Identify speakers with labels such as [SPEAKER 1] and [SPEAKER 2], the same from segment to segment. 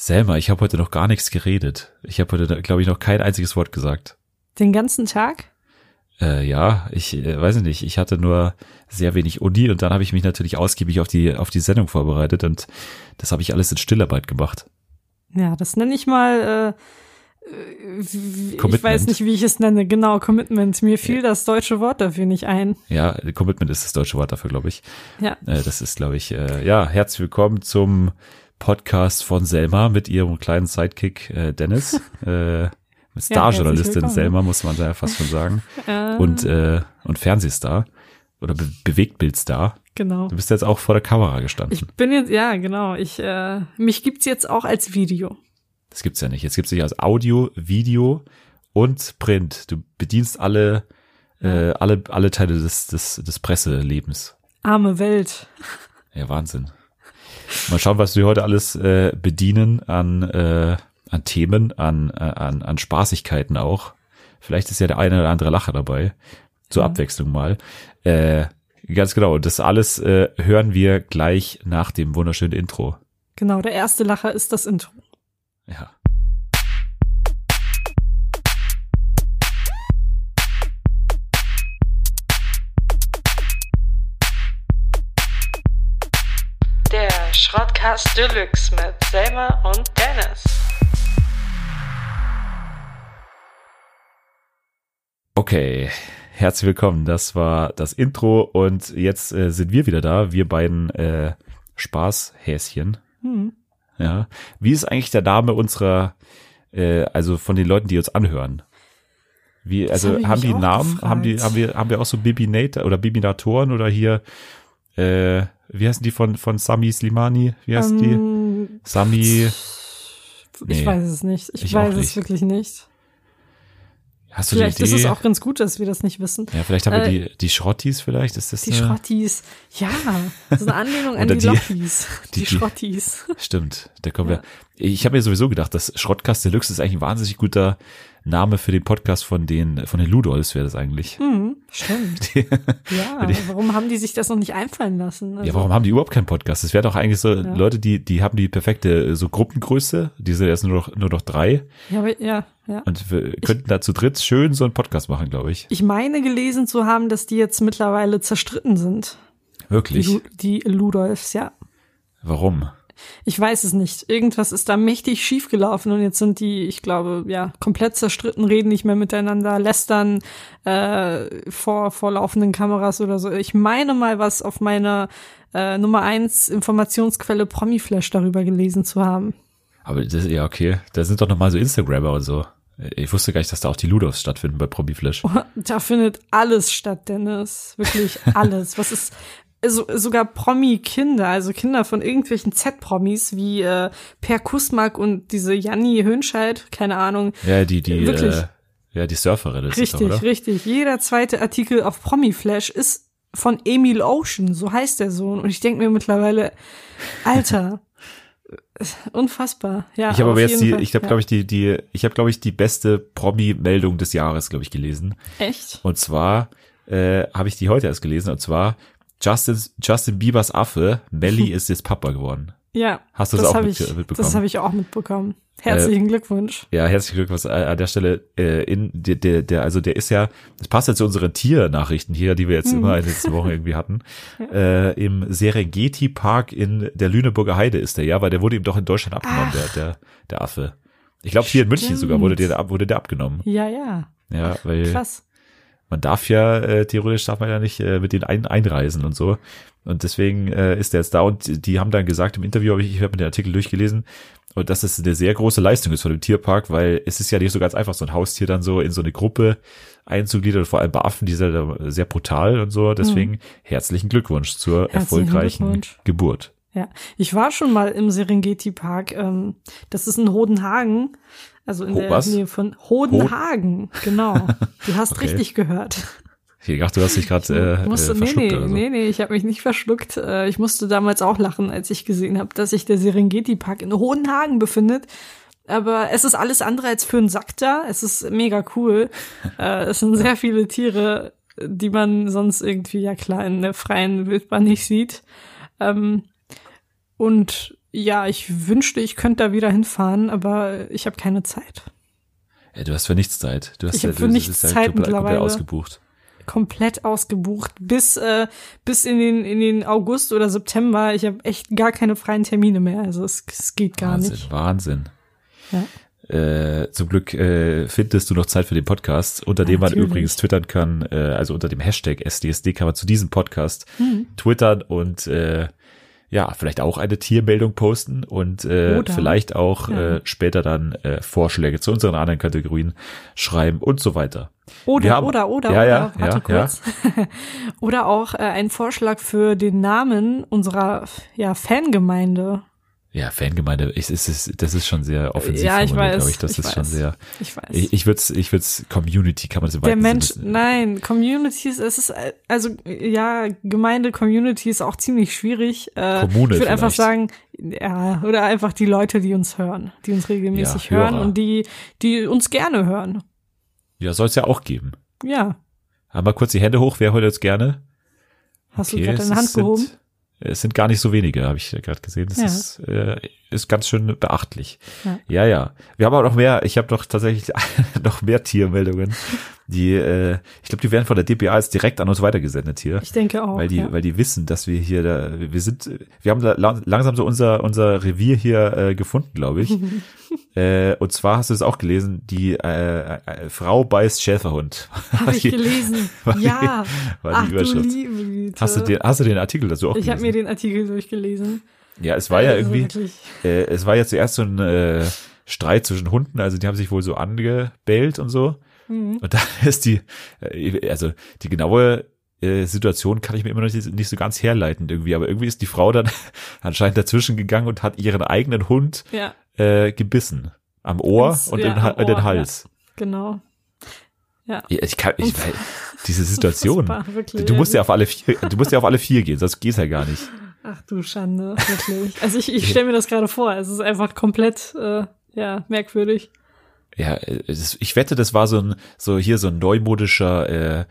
[SPEAKER 1] Selma, ich habe heute noch gar nichts geredet. Ich habe heute, glaube ich, noch kein einziges Wort gesagt.
[SPEAKER 2] Den ganzen Tag?
[SPEAKER 1] Äh, ja, ich äh, weiß nicht. Ich hatte nur sehr wenig Uni und dann habe ich mich natürlich ausgiebig auf die auf die Sendung vorbereitet und das habe ich alles in Stillarbeit gemacht.
[SPEAKER 2] Ja, das nenne ich mal. Äh, äh ich weiß nicht, wie ich es nenne. Genau, Commitment. Mir fiel ja. das deutsche Wort dafür nicht ein.
[SPEAKER 1] Ja, Commitment ist das deutsche Wort dafür, glaube ich.
[SPEAKER 2] Ja.
[SPEAKER 1] Äh, das ist, glaube ich, äh, ja, herzlich willkommen zum Podcast von Selma mit ihrem kleinen Sidekick äh, Dennis. äh, Starjournalistin ja, Selma, muss man da ja fast schon sagen. und, äh, und Fernsehstar oder Be Bewegtbildstar.
[SPEAKER 2] Genau.
[SPEAKER 1] Du bist jetzt auch vor der Kamera gestanden.
[SPEAKER 2] Ich bin jetzt, ja, genau. Ich, äh, mich gibt's jetzt auch als Video.
[SPEAKER 1] Das gibt's ja nicht. Jetzt gibt's dich als Audio, Video und Print. Du bedienst alle, äh, alle, alle Teile des, des, des Presselebens.
[SPEAKER 2] Arme Welt.
[SPEAKER 1] Ja, Wahnsinn. Mal schauen, was wir heute alles äh, bedienen an, äh, an Themen, an, äh, an, an Spaßigkeiten auch. Vielleicht ist ja der eine oder andere Lacher dabei. Zur mhm. Abwechslung mal. Äh, ganz genau. Das alles äh, hören wir gleich nach dem wunderschönen Intro.
[SPEAKER 2] Genau, der erste Lacher ist das Intro.
[SPEAKER 1] Ja.
[SPEAKER 3] Schrottcast Deluxe mit Selma und Dennis.
[SPEAKER 1] Okay, herzlich willkommen. Das war das Intro und jetzt äh, sind wir wieder da, wir beiden äh, Spaßhäschen.
[SPEAKER 2] Hm.
[SPEAKER 1] Ja. Wie ist eigentlich der Name unserer, äh, also von den Leuten, die uns anhören? Wie, also hab haben die Namen, gefragt. haben die, haben wir, haben wir auch so Bibinator oder Bibinatoren oder hier, äh, wie heißen die von, von Sami Slimani? Wie heißt um, die? Ähm, Sami.
[SPEAKER 2] Ich weiß es nicht. Ich, ich weiß es wirklich nicht.
[SPEAKER 1] Hast du
[SPEAKER 2] vielleicht
[SPEAKER 1] die Idee?
[SPEAKER 2] ist es auch ganz gut, dass wir das nicht wissen.
[SPEAKER 1] Ja, vielleicht haben äh, wir die, die Schrottis vielleicht, ist das
[SPEAKER 2] Die eine? Schrottis, ja, das ist eine Anlehnung an die, die Lottis, die, die, Schrottis.
[SPEAKER 1] Stimmt, da kommen ja. wir. Ich habe mir sowieso gedacht, das Schrottkast Deluxe ist eigentlich ein wahnsinnig guter Name für den Podcast von den, von den Ludolfs wäre das eigentlich.
[SPEAKER 2] Mhm, stimmt. Die, ja, die, warum haben die sich das noch nicht einfallen lassen?
[SPEAKER 1] Also, ja, warum haben die überhaupt keinen Podcast? Das wäre doch eigentlich so, ja. Leute, die, die haben die perfekte so Gruppengröße, die sind jetzt nur noch, nur noch drei.
[SPEAKER 2] Ja, aber, ja, ja.
[SPEAKER 1] Und wir könnten ich, da zu dritt schön so einen Podcast machen, glaube ich.
[SPEAKER 2] Ich meine gelesen zu haben, dass die jetzt mittlerweile zerstritten sind.
[SPEAKER 1] Wirklich?
[SPEAKER 2] Die, die Ludolfs, ja.
[SPEAKER 1] Warum?
[SPEAKER 2] Ich weiß es nicht. Irgendwas ist da mächtig schiefgelaufen und jetzt sind die, ich glaube, ja, komplett zerstritten, reden nicht mehr miteinander, lästern äh, vor, vor laufenden Kameras oder so. Ich meine mal, was auf meiner äh, Nummer eins Informationsquelle Promiflash darüber gelesen zu haben.
[SPEAKER 1] Aber das, ja, okay. Da sind doch nochmal so Instagrammer und so. Ich wusste gar nicht, dass da auch die Ludovs stattfinden bei Promiflash.
[SPEAKER 2] Oh, da findet alles statt, Dennis. Wirklich alles. Was ist, so, sogar Promi-Kinder, also Kinder von irgendwelchen Z-Promis wie äh, Per Kusmak und diese Janni Hönscheid, keine Ahnung.
[SPEAKER 1] Ja, die, die, Wirklich. Äh, ja, die Surferin ist
[SPEAKER 2] Richtig,
[SPEAKER 1] doch,
[SPEAKER 2] richtig. Jeder zweite Artikel auf Promi-Flash ist von Emil Ocean, so heißt der Sohn. Und ich denke mir mittlerweile, Alter, unfassbar. Ja,
[SPEAKER 1] ich habe aber jetzt die, Fall. ich habe ja. glaube ich die, die, ich habe glaube ich die beste Promi-Meldung des Jahres, glaube ich, gelesen.
[SPEAKER 2] Echt?
[SPEAKER 1] Und zwar äh, habe ich die heute erst gelesen. Und zwar Justin, Justin Biebers Affe, Melly ist jetzt Papa geworden.
[SPEAKER 2] Ja.
[SPEAKER 1] Hast du das, das auch mit,
[SPEAKER 2] ich,
[SPEAKER 1] mitbekommen?
[SPEAKER 2] Das habe ich auch mitbekommen. Herzlichen äh, Glückwunsch.
[SPEAKER 1] Ja, herzlichen Glückwunsch an der Stelle. Äh, in der, der, der, also der ist ja, das passt ja zu unseren Tiernachrichten hier, die wir jetzt mhm. immer in den letzten Wochen irgendwie hatten. ja. äh, Im Serengeti Park in der Lüneburger Heide ist der, ja, weil der wurde ihm doch in Deutschland abgenommen, der, der, der Affe. Ich glaube, hier in München sogar wurde der, wurde der abgenommen.
[SPEAKER 2] Ja, ja.
[SPEAKER 1] Ja, weil.
[SPEAKER 2] Krass
[SPEAKER 1] man darf ja, äh, theoretisch darf man ja nicht äh, mit denen ein, einreisen und so. Und deswegen äh, ist der jetzt da und die haben dann gesagt im Interview, hab ich, ich habe mir den Artikel durchgelesen, und dass es eine sehr große Leistung ist von dem Tierpark, weil es ist ja nicht so ganz einfach, so ein Haustier dann so in so eine Gruppe einzugliedern, vor allem bei Affen, die sind sehr brutal und so. Deswegen mhm. herzlichen Glückwunsch zur herzlichen erfolgreichen Glückwunsch. Geburt.
[SPEAKER 2] Ja, ich war schon mal im Serengeti Park. Ähm, das ist in Hodenhagen. Also in Ho der was? Nähe von Hodenhagen, Ho genau. Du hast okay. richtig gehört.
[SPEAKER 1] Ich dachte, du hast dich gerade äh, musste,
[SPEAKER 2] äh, verschluckt nee, nee, so. nee, nee, ich habe mich nicht verschluckt. Äh, ich musste damals auch lachen, als ich gesehen habe, dass sich der Serengeti Park in Hodenhagen befindet. Aber es ist alles andere als für einen Sack da. Es ist mega cool. äh, es sind sehr viele Tiere, die man sonst irgendwie, ja klar, in der freien Wildbahn nicht sieht. Ähm, und Ja, ich wünschte, ich könnte da wieder hinfahren, aber ich habe keine Zeit.
[SPEAKER 1] Ja, du hast für nichts Zeit. Du hast
[SPEAKER 2] Ich
[SPEAKER 1] ja,
[SPEAKER 2] für nichts
[SPEAKER 1] ja
[SPEAKER 2] Zeit
[SPEAKER 1] komplett, komplett
[SPEAKER 2] mittlerweile.
[SPEAKER 1] ausgebucht.
[SPEAKER 2] Komplett ausgebucht bis äh, bis in den in den August oder September. Ich habe echt gar keine freien Termine mehr. Also es, es geht gar
[SPEAKER 1] Wahnsinn,
[SPEAKER 2] nicht.
[SPEAKER 1] Wahnsinn.
[SPEAKER 2] Ja.
[SPEAKER 1] Äh, zum Glück äh, findest du noch Zeit für den Podcast, unter dem man
[SPEAKER 2] Natürlich.
[SPEAKER 1] übrigens twittern kann, äh, also unter dem Hashtag SDSD kann man zu diesem Podcast
[SPEAKER 2] Hm.
[SPEAKER 1] twittern und äh, ja, vielleicht auch eine Tiermeldung posten und äh,
[SPEAKER 2] Oder-
[SPEAKER 1] vielleicht auch
[SPEAKER 2] ja.
[SPEAKER 1] äh, später dann äh, Vorschläge zu unseren anderen Kategorien schreiben und so weiter.
[SPEAKER 2] Oder,
[SPEAKER 1] haben-
[SPEAKER 2] oder, oder,
[SPEAKER 1] Ja,
[SPEAKER 2] oder,
[SPEAKER 1] ja,
[SPEAKER 2] warte
[SPEAKER 1] ja,
[SPEAKER 2] kurz. oder auch äh, ein Vorschlag für den Namen unserer ja, Fangemeinde.
[SPEAKER 1] Ja, Fangemeinde, ich, es ist, das ist schon sehr offensiv
[SPEAKER 2] Ja, ich weiß,
[SPEAKER 1] glaube ich. Das
[SPEAKER 2] ich
[SPEAKER 1] ist schon
[SPEAKER 2] weiß.
[SPEAKER 1] sehr.
[SPEAKER 2] Ich weiß.
[SPEAKER 1] Ich, ich würde es, ich würd's Community, kann man im
[SPEAKER 2] der Mensch,
[SPEAKER 1] Sinne-
[SPEAKER 2] nein, Communities, es ist, also, ja, Gemeinde, Community ist auch ziemlich schwierig. Äh,
[SPEAKER 1] Kommune
[SPEAKER 2] ich würde einfach sagen, ja, oder einfach die Leute, die uns hören, die uns regelmäßig
[SPEAKER 1] Ja,
[SPEAKER 2] hören
[SPEAKER 1] Hörer.
[SPEAKER 2] und die, die uns gerne hören.
[SPEAKER 1] Ja, soll es ja auch geben.
[SPEAKER 2] Ja.
[SPEAKER 1] Haben wir kurz die Hände hoch, wer heute jetzt gerne?
[SPEAKER 2] Hast
[SPEAKER 1] Okay,
[SPEAKER 2] du gerade deine Hand
[SPEAKER 1] ist-
[SPEAKER 2] gehoben?
[SPEAKER 1] Sind, es sind gar nicht so wenige, habe ich gerade gesehen. Das
[SPEAKER 2] Ja.
[SPEAKER 1] ist, äh, ist ganz schön beachtlich.
[SPEAKER 2] Ja.
[SPEAKER 1] ja. ja. Wir haben aber noch mehr, ich habe doch tatsächlich noch mehr Tiermeldungen, die, äh, ich glaube, die werden von der DPA jetzt direkt an uns weitergesendet hier.
[SPEAKER 2] Ich denke auch.
[SPEAKER 1] weil die,
[SPEAKER 2] ja.
[SPEAKER 1] weil die wissen, dass wir hier da, wir sind, wir haben da la- langsam so unser unser Revier hier äh, gefunden, glaube ich. äh, und zwar hast du es auch gelesen, die äh, äh, Frau beißt Schäferhund.
[SPEAKER 2] Habe ich gelesen.
[SPEAKER 1] war die-
[SPEAKER 2] ja.
[SPEAKER 1] war die
[SPEAKER 2] Ach,
[SPEAKER 1] Überschrift.
[SPEAKER 2] Du liebe Güte.
[SPEAKER 1] Hast du den, hast du den Artikel dazu auch
[SPEAKER 2] ich habe
[SPEAKER 1] gelesen?
[SPEAKER 2] mir den Artikel durchgelesen.
[SPEAKER 1] ja, es war ja
[SPEAKER 2] Also
[SPEAKER 1] irgendwie, äh, es war ja zuerst so ein äh, Streit zwischen Hunden, also die haben sich wohl so angebellt und so.
[SPEAKER 2] Mhm.
[SPEAKER 1] Und dann ist die, äh, also die genaue äh, Situation kann ich mir immer noch nicht, nicht so ganz herleiten irgendwie, aber irgendwie ist die Frau dann anscheinend dazwischen gegangen und hat ihren eigenen Hund
[SPEAKER 2] Ja,
[SPEAKER 1] äh, gebissen. Am Ohr
[SPEAKER 2] Ins-
[SPEAKER 1] und
[SPEAKER 2] ja,
[SPEAKER 1] den
[SPEAKER 2] Ohr,
[SPEAKER 1] Hals.
[SPEAKER 2] genau. Ja.
[SPEAKER 1] Ja. ich kann, ich, weil, diese Situation.
[SPEAKER 2] Wirklich.
[SPEAKER 1] Du musst ja auf alle vier, du musst ja auf alle vier gehen, sonst geht's ja gar nicht.
[SPEAKER 2] Ach du Schande, wirklich. Also ich, ich stelle mir das gerade vor. Es ist einfach komplett, äh, ja, merkwürdig.
[SPEAKER 1] Ja, äh, ich wette, das war so ein, so hier so ein neumodischer, äh,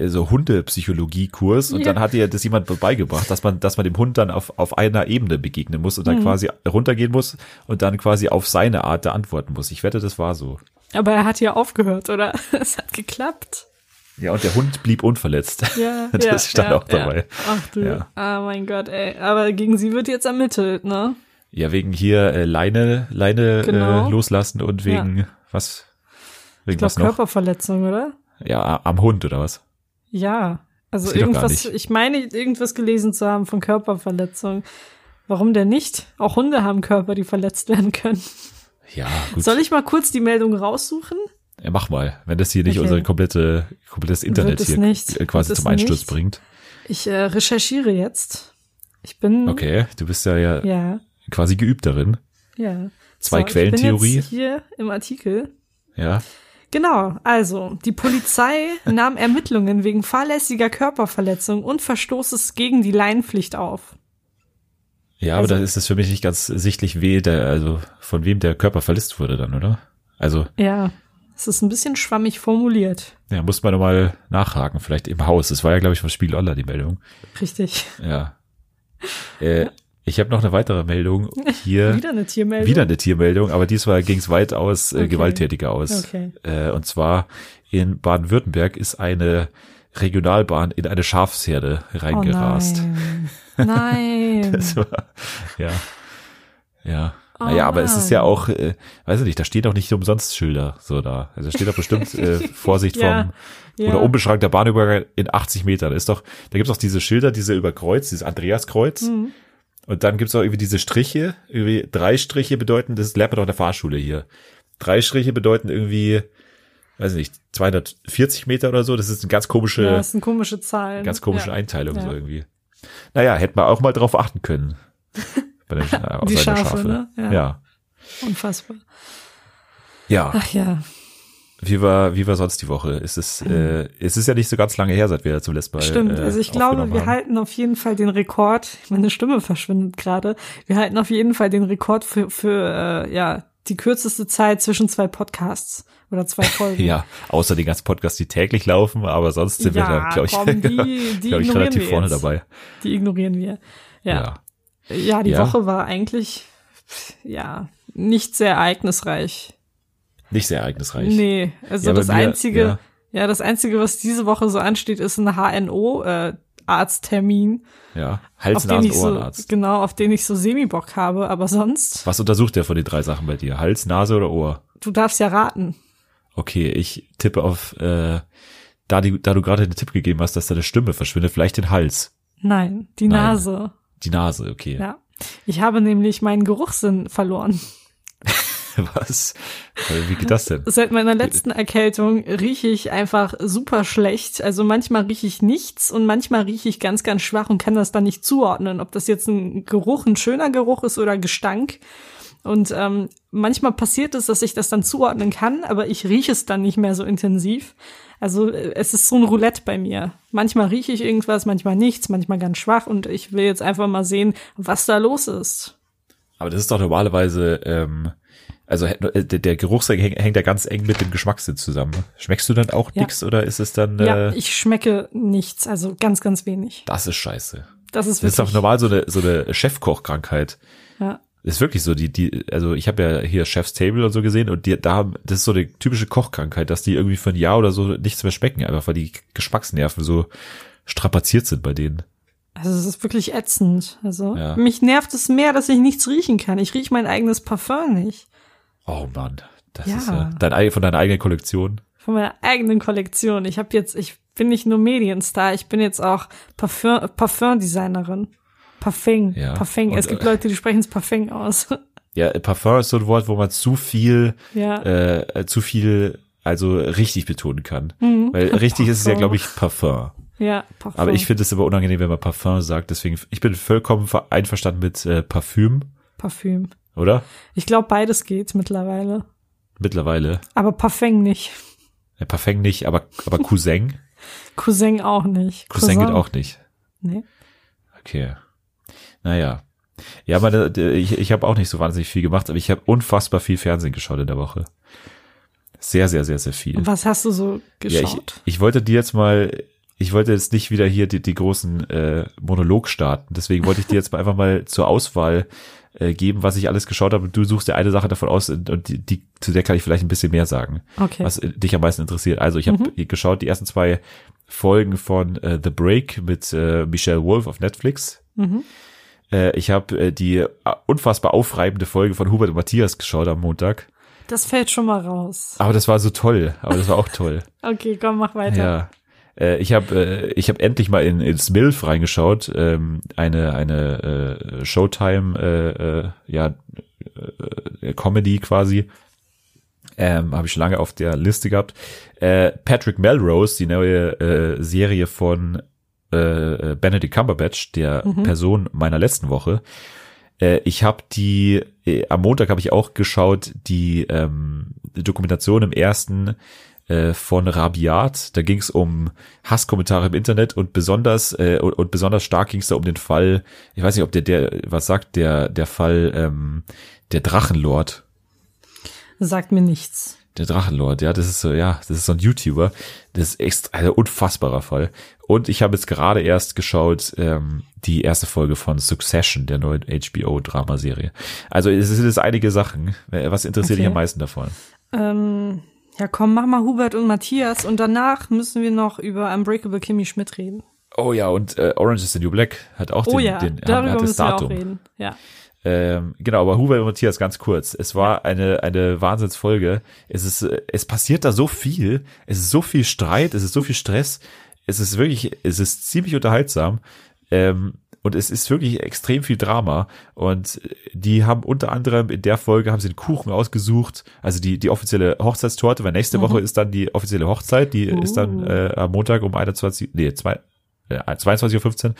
[SPEAKER 1] so Hundepsychologie-Kurs und
[SPEAKER 2] Ja.
[SPEAKER 1] dann hat ihr das jemand beigebracht, dass man, dass man dem Hund dann auf, auf einer Ebene begegnen muss und
[SPEAKER 2] Mhm.
[SPEAKER 1] dann quasi runtergehen muss und dann quasi auf seine Art da antworten muss. Ich wette, das war so.
[SPEAKER 2] Aber er hat ja aufgehört, oder? Es hat geklappt.
[SPEAKER 1] Ja, und der Hund blieb unverletzt.
[SPEAKER 2] Ja,
[SPEAKER 1] Das
[SPEAKER 2] ja,
[SPEAKER 1] stand
[SPEAKER 2] ja,
[SPEAKER 1] auch dabei.
[SPEAKER 2] Ach du,
[SPEAKER 1] Ja.
[SPEAKER 2] ah mein Gott, ey. Aber gegen sie wird jetzt ermittelt, ne?
[SPEAKER 1] Ja, wegen hier äh, Leine, Leine
[SPEAKER 2] Genau.
[SPEAKER 1] äh, loslassen und wegen was? Wegen
[SPEAKER 2] Ich glaube? Körperverletzung, oder?
[SPEAKER 1] Ja, am Hund oder was?
[SPEAKER 2] Ja. Also irgendwas, ich meine, irgendwas gelesen zu haben von Körperverletzung. Warum denn nicht? Auch Hunde haben Körper, die verletzt werden können.
[SPEAKER 1] Ja, gut.
[SPEAKER 2] Soll ich mal kurz die Meldung raussuchen?
[SPEAKER 1] Ja, mach mal, wenn das hier nicht
[SPEAKER 2] Okay.
[SPEAKER 1] unser komplette, komplettes Internet hier
[SPEAKER 2] nicht.
[SPEAKER 1] äh, quasi zum Einsturz
[SPEAKER 2] nicht.
[SPEAKER 1] bringt.
[SPEAKER 2] Ich äh, recherchiere jetzt. Ich bin
[SPEAKER 1] Okay, du bist ja, ja
[SPEAKER 2] ja,
[SPEAKER 1] quasi geübt darin.
[SPEAKER 2] ja.
[SPEAKER 1] Zwei
[SPEAKER 2] So,
[SPEAKER 1] Quellentheorie.
[SPEAKER 2] Ich bin jetzt hier im Artikel.
[SPEAKER 1] Ja.
[SPEAKER 2] Genau, also die Polizei nahm Ermittlungen wegen fahrlässiger Körperverletzung und Verstoßes gegen die Leinpflicht auf.
[SPEAKER 1] Ja, aber
[SPEAKER 2] Also-
[SPEAKER 1] da ist es für mich nicht ganz sichtlich, weh der, also von wem der Körper verletzt wurde dann, oder? Also,
[SPEAKER 2] Ja, es ist ein bisschen schwammig formuliert.
[SPEAKER 1] ja, muss man nochmal nachhaken, vielleicht im Haus. Das war ja, glaube ich, von Spiel Online die Meldung.
[SPEAKER 2] Richtig.
[SPEAKER 1] Ja. Äh, ich habe noch eine weitere Meldung hier.
[SPEAKER 2] Wieder eine Tiermeldung.
[SPEAKER 1] Wieder eine Tiermeldung, aber diesmal ging es weitaus äh,
[SPEAKER 2] Okay.
[SPEAKER 1] gewalttätiger aus.
[SPEAKER 2] Okay.
[SPEAKER 1] Äh, und zwar in Baden-Württemberg ist eine Regionalbahn in eine Schafsherde
[SPEAKER 2] oh
[SPEAKER 1] reingerast.
[SPEAKER 2] nein. Nein.
[SPEAKER 1] Das war, ja. Ja.
[SPEAKER 2] Oh
[SPEAKER 1] naja, aber es ist ja auch, äh, weiß ich nicht, da stehen doch nicht umsonst Schilder so da. Also steht doch bestimmt äh, Vorsicht
[SPEAKER 2] Ja,
[SPEAKER 1] vom
[SPEAKER 2] ja.
[SPEAKER 1] oder unbeschränkter Bahnübergang in 80 Metern. Ist doch, da gibt's auch diese Schilder, diese über Kreuz, dieses Andreaskreuz.
[SPEAKER 2] Mhm.
[SPEAKER 1] Und dann gibt's auch irgendwie diese Striche, irgendwie drei Striche bedeuten, das lernt man doch in der Fahrschule hier. Drei Striche bedeuten irgendwie, weiß ich nicht, 240 Meter oder so. Das ist eine ganz komische,
[SPEAKER 2] ja, das sind komische Zahlen.
[SPEAKER 1] ganz komische
[SPEAKER 2] ja.
[SPEAKER 1] Einteilung
[SPEAKER 2] Ja.
[SPEAKER 1] so irgendwie. Naja, hätte man auch mal drauf achten können. Bei auf
[SPEAKER 2] Die
[SPEAKER 1] seine
[SPEAKER 2] Schafe, ne? Ja.
[SPEAKER 1] Ja. ja.
[SPEAKER 2] Unfassbar.
[SPEAKER 1] Ja.
[SPEAKER 2] Ach ja,
[SPEAKER 1] Wie war, wie war sonst die Woche? Ist es, äh, es ist ja nicht so ganz lange her, seit wir zum letzten Mal.
[SPEAKER 2] stimmt.
[SPEAKER 1] äh,
[SPEAKER 2] Also ich glaube, wir
[SPEAKER 1] haben.
[SPEAKER 2] halten auf jeden Fall den Rekord. Meine Stimme verschwindet gerade. Wir halten auf jeden Fall den Rekord für, für äh, ja die kürzeste Zeit zwischen zwei Podcasts oder zwei Folgen.
[SPEAKER 1] Ja, außer den ganzen Podcasts, die täglich laufen, aber sonst sind wir
[SPEAKER 2] Ja,
[SPEAKER 1] da, glaube ich,
[SPEAKER 2] komm, die- die
[SPEAKER 1] glaub ich relativ
[SPEAKER 2] wir
[SPEAKER 1] vorne dabei.
[SPEAKER 2] Die ignorieren wir. Ja.
[SPEAKER 1] Ja.
[SPEAKER 2] Ja, die
[SPEAKER 1] Ja.
[SPEAKER 2] Woche war eigentlich, ja, nicht sehr ereignisreich.
[SPEAKER 1] Nicht sehr ereignisreich.
[SPEAKER 2] Nee, also
[SPEAKER 1] Ja,
[SPEAKER 2] das einzige,
[SPEAKER 1] ja.
[SPEAKER 2] ja. das einzige, was diese Woche so ansteht, ist ein HNO, äh, Arzttermin,
[SPEAKER 1] Ja, Hals, Nasen,
[SPEAKER 2] ich so,
[SPEAKER 1] Ohrenarzt.
[SPEAKER 2] genau, auf den ich so Semi-Bock habe, aber sonst,
[SPEAKER 1] Was untersucht der von den drei Sachen bei dir? Hals, Nase oder Ohr?
[SPEAKER 2] du darfst ja raten.
[SPEAKER 1] Okay, ich tippe auf, äh, da, die, da du gerade den Tipp gegeben hast, dass deine Stimme verschwindet, vielleicht den Hals.
[SPEAKER 2] Nein, die
[SPEAKER 1] Nein.
[SPEAKER 2] Nase.
[SPEAKER 1] Die Nase, okay.
[SPEAKER 2] Ja. Ich habe nämlich meinen Geruchssinn verloren.
[SPEAKER 1] Was? Wie geht das denn?
[SPEAKER 2] Seit meiner letzten Erkältung rieche ich einfach super schlecht. Also manchmal rieche ich nichts und manchmal rieche ich ganz, ganz schwach und kann das dann nicht zuordnen, ob das jetzt ein Geruch, ein schöner Geruch ist oder Gestank. Und ähm, manchmal passiert es, dass ich das dann zuordnen kann, aber ich rieche es dann nicht mehr so intensiv. Also äh, es ist so ein Roulette bei mir. Manchmal rieche ich irgendwas, manchmal nichts, manchmal ganz schwach und ich will jetzt einfach mal sehen, was da los ist.
[SPEAKER 1] Aber das ist doch normalerweise, ähm, also äh, der, Geruchssinn häng- hängt ja ganz eng mit dem Geschmackssinn zusammen. Schmeckst du dann auch
[SPEAKER 2] Ja.
[SPEAKER 1] nix oder ist es dann,
[SPEAKER 2] Ja,
[SPEAKER 1] äh,
[SPEAKER 2] ich schmecke nichts, also ganz, ganz wenig.
[SPEAKER 1] das ist scheiße.
[SPEAKER 2] Das ist
[SPEAKER 1] Das ist
[SPEAKER 2] wirklich.
[SPEAKER 1] doch normal so eine, so eine Chefkochkrankheit.
[SPEAKER 2] Ja.
[SPEAKER 1] Das ist wirklich so, die, die, also ich habe ja hier Chef's Table und so gesehen und die, da haben, das ist so eine typische Kochkrankheit, dass die irgendwie für ein Jahr oder so nichts mehr schmecken, einfach weil die Geschmacksnerven so strapaziert sind bei denen.
[SPEAKER 2] Also es ist wirklich ätzend. Also
[SPEAKER 1] Ja.
[SPEAKER 2] mich nervt es mehr, dass ich nichts riechen kann. Ich rieche mein eigenes Parfum nicht.
[SPEAKER 1] Oh Mann, das
[SPEAKER 2] Ja.
[SPEAKER 1] ist ja dein, ei- von deiner eigenen Kollektion.
[SPEAKER 2] Von meiner eigenen Kollektion. Ich habe jetzt, ich bin nicht nur Medienstar, ich bin jetzt auch Parfum, Parfumdesignerin. Parfum,
[SPEAKER 1] Ja.
[SPEAKER 2] Parfum.
[SPEAKER 1] Und,
[SPEAKER 2] Es gibt
[SPEAKER 1] äh,
[SPEAKER 2] Leute, die sprechen es Parfum aus.
[SPEAKER 1] Ja, Parfum ist so ein Wort, wo man zu viel,
[SPEAKER 2] ja.
[SPEAKER 1] äh, zu viel, also richtig betonen kann.
[SPEAKER 2] Mhm.
[SPEAKER 1] Weil richtig ist es ja,
[SPEAKER 2] Parfum.
[SPEAKER 1] glaube ich, Parfum.
[SPEAKER 2] ja, Parfum.
[SPEAKER 1] Aber ich finde es immer unangenehm, wenn man Parfum sagt. Deswegen, ich bin vollkommen ver- einverstanden mit äh, Parfüm,
[SPEAKER 2] Parfüm.
[SPEAKER 1] Oder?
[SPEAKER 2] Ich glaube, beides geht mittlerweile.
[SPEAKER 1] Mittlerweile.
[SPEAKER 2] Aber Parfum nicht.
[SPEAKER 1] Äh, Parfum nicht, aber, aber Cousin.
[SPEAKER 2] Cousin auch nicht.
[SPEAKER 1] Cousin geht auch nicht.
[SPEAKER 2] Nee.
[SPEAKER 1] Okay. Naja. Ja, meine, ich, ich habe auch nicht so wahnsinnig viel gemacht, aber ich habe unfassbar viel Fernsehen geschaut in der Woche. Sehr, sehr, sehr, sehr viel.
[SPEAKER 2] Und was hast du so
[SPEAKER 1] Ja, ich,
[SPEAKER 2] geschaut?
[SPEAKER 1] ich wollte dir jetzt mal, ich wollte jetzt nicht wieder hier die, die großen äh, Monolog starten. Deswegen wollte ich dir jetzt mal einfach mal zur Auswahl äh, geben, was ich alles geschaut habe. Und du suchst dir eine Sache davon aus und und die, die zu der kann ich vielleicht ein bisschen mehr sagen,
[SPEAKER 2] okay.
[SPEAKER 1] was äh, dich am meisten interessiert. Also ich habe geschaut die ersten zwei Folgen von äh, The Break mit äh, Michelle Wolf auf Netflix.
[SPEAKER 2] Mhm.
[SPEAKER 1] Äh, ich habe äh, die äh, unfassbar aufreibende Folge von Hubert und Matthias geschaut am Montag.
[SPEAKER 2] Das fällt schon mal raus.
[SPEAKER 1] Aber das war so toll. Aber das war auch toll.
[SPEAKER 2] Okay, komm, mach weiter.
[SPEAKER 1] Ja. Äh, ich habe äh, ich habe endlich mal in ins MILF reingeschaut, ähm, eine eine äh, Showtime äh, äh, ja äh, Comedy quasi. Ähm, habe ich schon lange auf der Liste gehabt. Äh, Patrick Melrose, die neue äh, Serie von äh, Benedict Cumberbatch, der Person meiner letzten Woche. Äh, ich habe die, äh, am Montag habe ich auch geschaut, die, ähm, die Dokumentation im ersten äh, von Rabiat. Da ging es um Hasskommentare im Internet und besonders äh, und, und besonders stark ging es da um den Fall, ich weiß nicht, ob der der was sagt, der der Fall ähm, der Drachenlord.
[SPEAKER 2] Sagt mir nichts.
[SPEAKER 1] Der Drachenlord, ja, das ist so, ja, das ist so ein YouTuber. Das ist echt ein unfassbarer Fall. Und ich habe jetzt gerade erst geschaut, ähm, die erste Folge von Succession, der neuen HBO-Dramaserie. Also es sind jetzt einige Sachen. Was interessiert dich
[SPEAKER 2] Okay.
[SPEAKER 1] am meisten davon?
[SPEAKER 2] Ähm, ja, komm, mach mal Hubert und Matthias und danach müssen wir noch über Unbreakable Kimmy Schmidt reden.
[SPEAKER 1] Oh ja, und äh, Orange is the New Black hat auch
[SPEAKER 2] Oh
[SPEAKER 1] den,
[SPEAKER 2] ja,
[SPEAKER 1] den hat,
[SPEAKER 2] darüber
[SPEAKER 1] hat das
[SPEAKER 2] müssen wir
[SPEAKER 1] Datum.
[SPEAKER 2] auch reden. Ja.
[SPEAKER 1] Ähm, genau, aber Hubert und Matthias ganz kurz. Es war eine eine Wahnsinnsfolge. Es ist äh, es passiert da so viel. Es ist so viel Streit. Es ist so viel Stress. Es ist wirklich es ist ziemlich unterhaltsam. Ähm, und es ist wirklich extrem viel Drama. Und die haben unter anderem in der Folge haben sie den Kuchen ausgesucht, also die, die offizielle Hochzeitstorte, weil nächste Woche ist dann die offizielle Hochzeit, die ist dann äh, am Montag um 21, nee, zwei, äh, 22.15 Uhr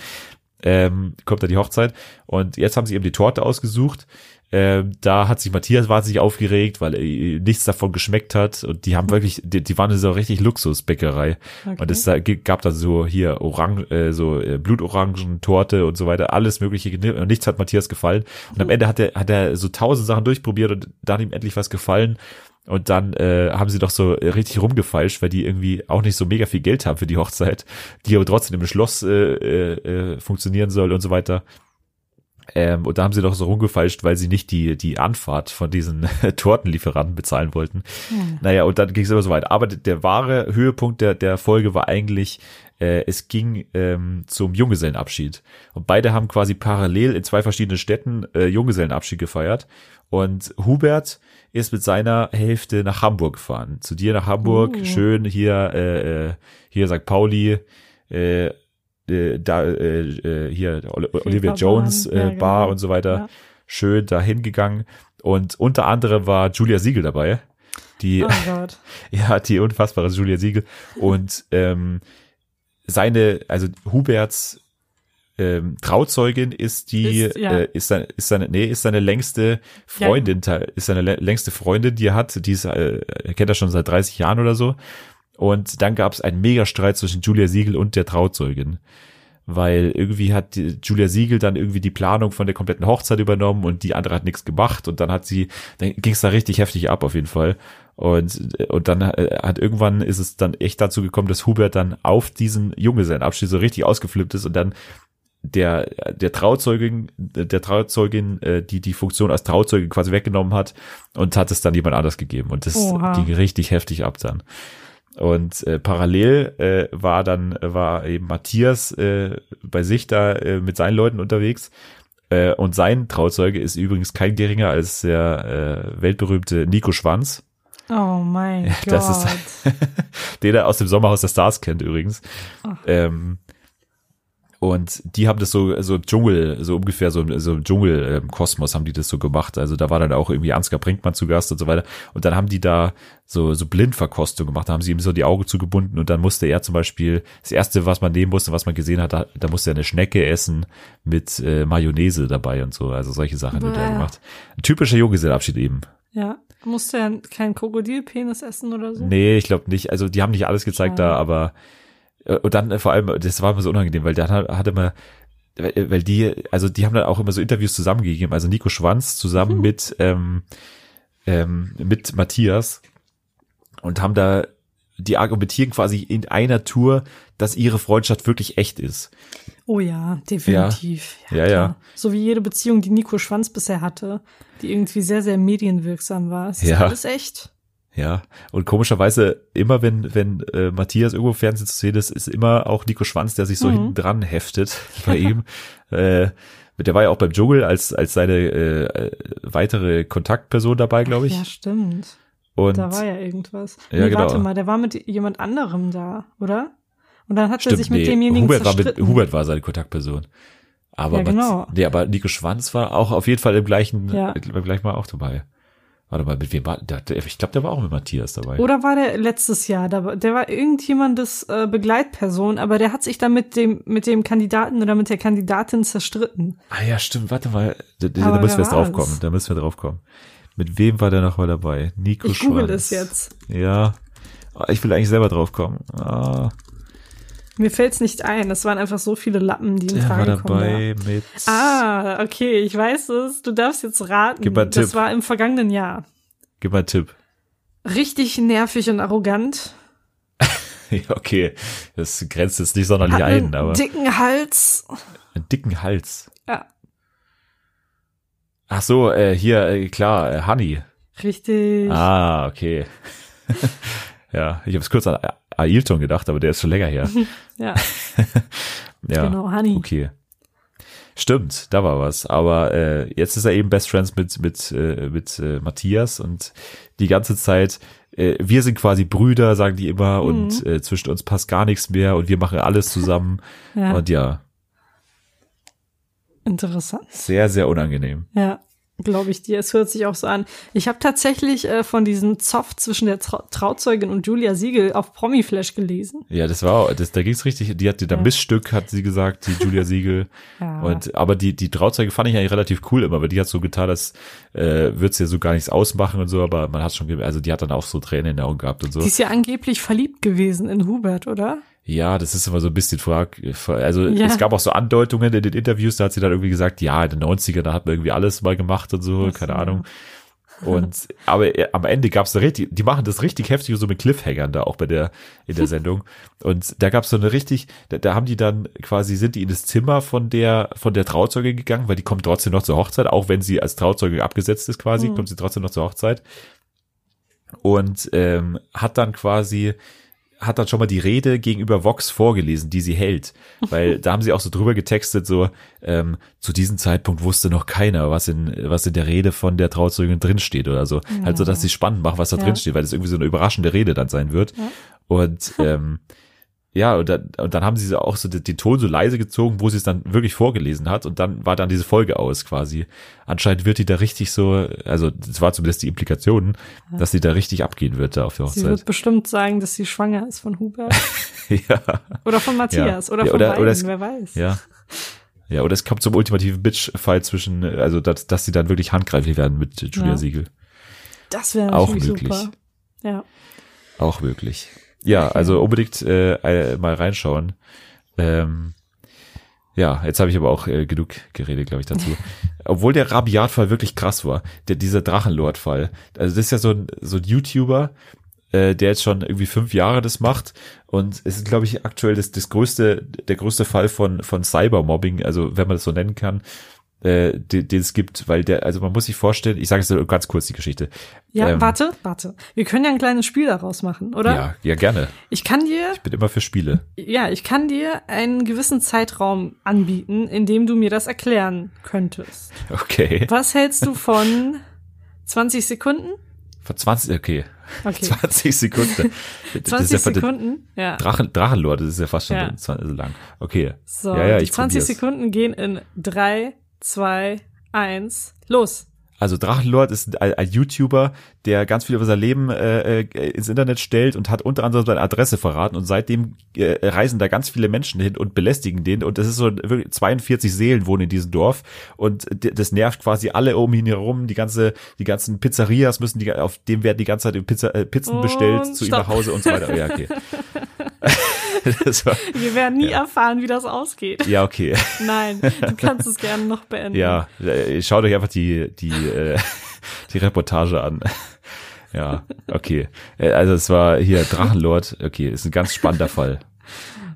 [SPEAKER 1] ähm, kommt da die Hochzeit. Und jetzt haben sie eben die Torte ausgesucht. Ähm, da hat sich Matthias wahnsinnig aufgeregt, weil äh, nichts davon geschmeckt hat. Und die haben wirklich, die, die waren in so richtig Luxusbäckerei.
[SPEAKER 2] Okay.
[SPEAKER 1] Und es da gab dann so hier Orang, äh, so äh, Blutorangen-Torte und so weiter, alles mögliche. Und nichts hat Matthias gefallen. Und am Ende hat er, hat er so tausend Sachen durchprobiert und dann ihm endlich was gefallen. Und dann äh, haben sie doch so äh, richtig rumgefeilscht, weil die irgendwie auch nicht so mega viel Geld haben für die Hochzeit, die aber trotzdem im Schloss äh, äh, äh, funktionieren soll und so weiter. Ähm, und da haben sie doch so rumgefeilscht, weil sie nicht die, die Anfahrt von diesen Tortenlieferanten bezahlen wollten.
[SPEAKER 2] Hm.
[SPEAKER 1] Naja, und dann ging es immer so weit. Aber der, der wahre Höhepunkt der, der Folge war eigentlich, äh, es ging ähm, zum Junggesellenabschied. Und beide haben quasi parallel in zwei verschiedenen Städten äh, Junggesellenabschied gefeiert. Und Hubert ist mit seiner Hälfte nach Hamburg gefahren. Zu dir nach Hamburg,
[SPEAKER 2] Uh.
[SPEAKER 1] schön hier, äh, äh, hier St. Pauli, äh, äh, da äh, äh, hier Oli- Olivia Jones äh,
[SPEAKER 2] ja,
[SPEAKER 1] Bar
[SPEAKER 2] genau.
[SPEAKER 1] und so weiter.
[SPEAKER 2] Ja.
[SPEAKER 1] Schön dahin gegangen. Und unter anderem war Julia Siegel dabei. Die,
[SPEAKER 2] Oh
[SPEAKER 1] ja, die unfassbare Julia Siegel. Und ähm, seine, also Huberts ähm, Trauzeugin ist die,
[SPEAKER 2] Ist- ja.
[SPEAKER 1] äh, ist seine, ist seine, nee, ist seine längste Freundin, te- ist seine lä- längste Freundin, die er hat, die ist, äh, er kennt er schon seit 30 Jahren oder so. Und dann gab es einen Megastreit zwischen Julia Siegel und der Trauzeugin. Weil irgendwie hat Julia Siegel dann irgendwie die Planung von der kompletten Hochzeit übernommen und die andere hat nichts gemacht und dann hat sie, dann ging es da richtig heftig ab auf jeden Fall. Und, und dann äh, hat irgendwann ist es dann echt dazu gekommen, dass Hubert dann auf diesen Junggesellenabschied so richtig ausgeflippt ist und dann der der Trauzeugin der Trauzeugin äh, die die Funktion als Trauzeugin quasi weggenommen hat und hat es dann jemand anders gegeben und das
[SPEAKER 2] Oha.
[SPEAKER 1] ging richtig heftig ab dann und äh, parallel äh, war dann war eben Matthias äh, bei sich da äh, mit seinen Leuten unterwegs äh, und sein Trauzeuge ist übrigens kein geringer als der äh, weltberühmte Nico Schwanz
[SPEAKER 2] Oh mein Gott.
[SPEAKER 1] das ist- den er aus dem Sommerhaus der Stars kennt übrigens. Ähm, und die haben das so, so Dschungel, so ungefähr so, so im Dschungel-Kosmos haben die das so gemacht. Also da war dann auch irgendwie Ansgar Brinkmann zu Gast und so weiter. Und dann haben die da so, so Blindverkostung gemacht. Da haben sie ihm so die Augen zugebunden und dann musste er zum Beispiel, das erste, was man nehmen musste, was man gesehen hat, da, da musste er eine Schnecke essen mit äh, Mayonnaise dabei und so. Also solche Sachen wird er gemacht. Ein typischer Junggesellenabschied eben.
[SPEAKER 2] Ja. Musste er keinen Krokodilpenis essen oder so?
[SPEAKER 1] Nee, ich glaube nicht. Also die haben nicht alles gezeigt
[SPEAKER 2] Schade.
[SPEAKER 1] da, aber und dann äh, vor allem, das war immer so unangenehm, weil dann hat- hatte man, weil die, also die haben dann auch immer so Interviews zusammengegeben, also Nico Schwanz zusammen
[SPEAKER 2] Mhm.
[SPEAKER 1] mit ähm, ähm, mit Matthias und haben da die argumentieren quasi in einer Tour, dass ihre Freundschaft wirklich echt ist.
[SPEAKER 2] Oh ja, definitiv.
[SPEAKER 1] Ja, ja.
[SPEAKER 2] klar. So wie jede Beziehung, die Nico Schwanz bisher hatte, die irgendwie sehr, sehr medienwirksam war. Es ist
[SPEAKER 1] Ja.
[SPEAKER 2] alles echt.
[SPEAKER 1] Ja, und komischerweise immer wenn wenn äh, Matthias irgendwo im Fernsehen zu sehen ist, ist immer auch Nico Schwanz, der sich so
[SPEAKER 2] Mhm.
[SPEAKER 1] hinten dran heftet bei ihm. Äh, der war ja auch beim Dschungel als als seine äh, äh, weitere Kontaktperson dabei, glaube ich.
[SPEAKER 2] Ja, stimmt.
[SPEAKER 1] und
[SPEAKER 2] Da war ja irgendwas.
[SPEAKER 1] Ja,
[SPEAKER 2] nee,
[SPEAKER 1] genau.
[SPEAKER 2] warte mal, der war mit jemand anderem da, oder? Und dann hat er
[SPEAKER 1] stimmt,
[SPEAKER 2] sich mit
[SPEAKER 1] nee,
[SPEAKER 2] demjenigen
[SPEAKER 1] Hubert war mit
[SPEAKER 2] zerstritten.
[SPEAKER 1] Hubert war seine Kontaktperson. Aber
[SPEAKER 2] Ja,
[SPEAKER 1] Matt-
[SPEAKER 2] genau.
[SPEAKER 1] nee, aber Nico Schwanz war auch auf jeden Fall im gleichen
[SPEAKER 2] Ja.
[SPEAKER 1] beim gleichen Mal auch dabei. Warte mal, mit wem war der, ich glaube, der war auch mit Matthias dabei.
[SPEAKER 2] Oder war der letztes Jahr? Da, der war irgendjemandes äh, Begleitperson, aber der hat sich dann mit dem, mit dem Kandidaten oder mit der Kandidatin zerstritten.
[SPEAKER 1] Ah ja, stimmt, warte mal, da, da, da müssen wir jetzt drauf kommen,
[SPEAKER 2] war's?
[SPEAKER 1] da müssen wir drauf kommen. Mit wem war der noch mal dabei? Nico
[SPEAKER 2] Ich google
[SPEAKER 1] Schwanz.
[SPEAKER 2] es jetzt.
[SPEAKER 1] Ja. Ah, Ich will eigentlich selber drauf kommen. Ah,
[SPEAKER 2] Mir fällt's nicht ein. Es waren einfach so viele Lappen, die in
[SPEAKER 1] der war
[SPEAKER 2] Frage kommen.
[SPEAKER 1] dabei mit.
[SPEAKER 2] Da. Ah, okay, ich weiß es. Du darfst jetzt raten.
[SPEAKER 1] Gib mal einen
[SPEAKER 2] das
[SPEAKER 1] Tipp.
[SPEAKER 2] war im vergangenen Jahr.
[SPEAKER 1] Gib mal einen Tipp.
[SPEAKER 2] Richtig nervig und arrogant.
[SPEAKER 1] Okay, das grenzt jetzt nicht sonderlich
[SPEAKER 2] Hat
[SPEAKER 1] ein,
[SPEAKER 2] einen
[SPEAKER 1] aber
[SPEAKER 2] dicken Hals.
[SPEAKER 1] einen dicken Hals.
[SPEAKER 2] Ja,
[SPEAKER 1] Ach so, äh, hier, äh, klar, äh, Honey.
[SPEAKER 2] richtig.
[SPEAKER 1] Ah, okay. ja, ich habe es kurz an Ailton gedacht, aber der ist schon länger her.
[SPEAKER 2] Ja,
[SPEAKER 1] Ja,
[SPEAKER 2] genau, Honey.
[SPEAKER 1] okay. Stimmt, da war was. Aber äh, jetzt ist er eben Best Friends mit mit äh, mit äh, Matthias und die ganze Zeit äh, wir sind quasi Brüder, sagen die immer,
[SPEAKER 2] Mhm.
[SPEAKER 1] und äh, zwischen uns passt gar nichts mehr und wir machen alles zusammen.
[SPEAKER 2] Ja,
[SPEAKER 1] Und ja,
[SPEAKER 2] interessant.
[SPEAKER 1] sehr, sehr unangenehm.
[SPEAKER 2] Ja, glaube ich dir. Es hört sich auch so an. Ich habe tatsächlich äh, von diesem Zoff zwischen der Trau Trauzeugin und Julia Siegel auf Promiflash gelesen.
[SPEAKER 1] Ja, das war, das, da ging's richtig, die hatte da
[SPEAKER 2] Ja.
[SPEAKER 1] Missstück, hat sie gesagt, die Julia Siegel.
[SPEAKER 2] Ja.
[SPEAKER 1] Und, aber die, die Trauzeuge fand ich eigentlich relativ cool immer, weil die hat so getan, als äh, würde sie ja so gar nichts ausmachen und so, aber man hat schon, also die hat dann auch so Tränen in den Augen gehabt und so.
[SPEAKER 2] Die ist ja angeblich verliebt gewesen in Hubert, oder?
[SPEAKER 1] Ja, das ist immer so ein bisschen frag, also
[SPEAKER 2] Ja.
[SPEAKER 1] es gab auch so Andeutungen in den Interviews, da hat sie dann irgendwie gesagt, ja, in den 90ern, da hat man irgendwie alles mal gemacht und so, keine
[SPEAKER 2] so.
[SPEAKER 1] Ahnung. Und aber äh, am Ende gab's da richtig, die machen das richtig heftig so mit Cliffhangern da auch bei der in der Sendung. Und da gab's so eine richtig, da, da haben die dann quasi sind die in das Zimmer von der von der Trauzeuge gegangen, weil die kommt trotzdem noch zur Hochzeit, auch wenn sie als Trauzeuge abgesetzt ist quasi, kommt sie trotzdem noch zur Hochzeit. Und ähm, hat dann quasi hat dann schon mal die Rede gegenüber Vox vorgelesen, die sie hält. Weil da haben sie auch so drüber getextet, so, ähm, zu diesem Zeitpunkt wusste noch keiner, was in, was in der Rede von der Trauzeugin drinsteht oder so.
[SPEAKER 2] Ja.
[SPEAKER 1] Halt so, dass sie spannend macht, was da
[SPEAKER 2] Ja.
[SPEAKER 1] drin steht, weil das irgendwie so eine überraschende Rede dann sein wird.
[SPEAKER 2] Ja.
[SPEAKER 1] Und ähm, ja, und dann, und dann haben sie auch so den, den Ton so leise gezogen, wo sie es dann wirklich vorgelesen hat und dann war dann diese Folge aus quasi. Anscheinend wird die da richtig so, also das war zumindest die Implikationen, dass sie da richtig abgehen wird da auf der
[SPEAKER 2] Sie
[SPEAKER 1] Hochzeit.
[SPEAKER 2] wird bestimmt sagen, dass sie schwanger ist von Hubert.
[SPEAKER 1] ja.
[SPEAKER 2] Oder von Matthias.
[SPEAKER 1] Ja.
[SPEAKER 2] Oder
[SPEAKER 1] Ja,
[SPEAKER 2] von
[SPEAKER 1] oder-
[SPEAKER 2] beiden,
[SPEAKER 1] oder es-
[SPEAKER 2] wer weiß.
[SPEAKER 1] Ja. Ja, oder es kommt zum ultimativen Bitch-Fight zwischen, also dass, dass sie dann wirklich handgreiflich werden mit Julia
[SPEAKER 2] Ja.
[SPEAKER 1] Siegel.
[SPEAKER 2] Das wäre
[SPEAKER 1] Auch möglich.
[SPEAKER 2] super. Ja.
[SPEAKER 1] Auch möglich. Ja, also unbedingt äh, äh, mal reinschauen. Ähm, ja, jetzt habe ich aber auch äh, genug geredet, glaube ich, dazu. Obwohl der Rabiat-Fall wirklich krass war, der, dieser Drachenlord-Fall. Also das ist ja so ein, so ein YouTuber, äh, der jetzt schon irgendwie fünf Jahre das macht und es ist, glaube ich, aktuell das, das größte, der größte Fall von, von Cybermobbing, also wenn man das so nennen kann, äh, den, den es gibt, weil der, also man muss sich vorstellen, ich sage es ganz kurz die Geschichte.
[SPEAKER 2] Ja,
[SPEAKER 1] Ähm,
[SPEAKER 2] warte, warte. Wir können ja ein kleines Spiel daraus machen, oder?
[SPEAKER 1] Ja, ja, gerne.
[SPEAKER 2] Ich kann dir,
[SPEAKER 1] Ich bin immer für Spiele.
[SPEAKER 2] ja, ich kann dir einen gewissen Zeitraum anbieten, in dem du mir das erklären könntest.
[SPEAKER 1] Okay.
[SPEAKER 2] Was hältst du von 20 Sekunden?
[SPEAKER 1] Vor 20, okay.
[SPEAKER 2] Okay.
[SPEAKER 1] 20 Sekunden. Das
[SPEAKER 2] 20
[SPEAKER 1] ist ja von
[SPEAKER 2] Sekunden? Ja.
[SPEAKER 1] Drachen, Drachenlord, das ist ja fast schon
[SPEAKER 2] Ja.
[SPEAKER 1] so lang. Okay.
[SPEAKER 2] So,
[SPEAKER 1] ja, ja,
[SPEAKER 2] die
[SPEAKER 1] ich
[SPEAKER 2] 20
[SPEAKER 1] probier's.
[SPEAKER 2] Sekunden gehen in 3, 2, 1, los.
[SPEAKER 1] Also Drachenlord ist ein, ein YouTuber, der ganz viel über sein Leben äh, äh, ins Internet stellt und hat unter anderem seine Adresse verraten und seitdem äh, reisen da ganz viele Menschen hin und belästigen den und das ist so wirklich 42 Seelen wohnen in diesem Dorf und das nervt quasi alle um ihn herum, die ganze die ganzen Pizzerias müssen die auf dem werden die ganze Zeit Pizza, äh, Pizzen
[SPEAKER 2] Und
[SPEAKER 1] bestellt zu ihm
[SPEAKER 2] stopp.
[SPEAKER 1] nach Hause und so weiter. Ja, okay. war,
[SPEAKER 2] Wir werden nie erfahren, wie das ausgeht.
[SPEAKER 1] ja, okay.
[SPEAKER 2] Nein, du kannst es gerne noch beenden.
[SPEAKER 1] Ja, äh, schaut euch einfach die, die, äh, die Reportage an. Ja, okay. Äh, Also es war hier Drachenlord, okay, ist ein ganz spannender Fall.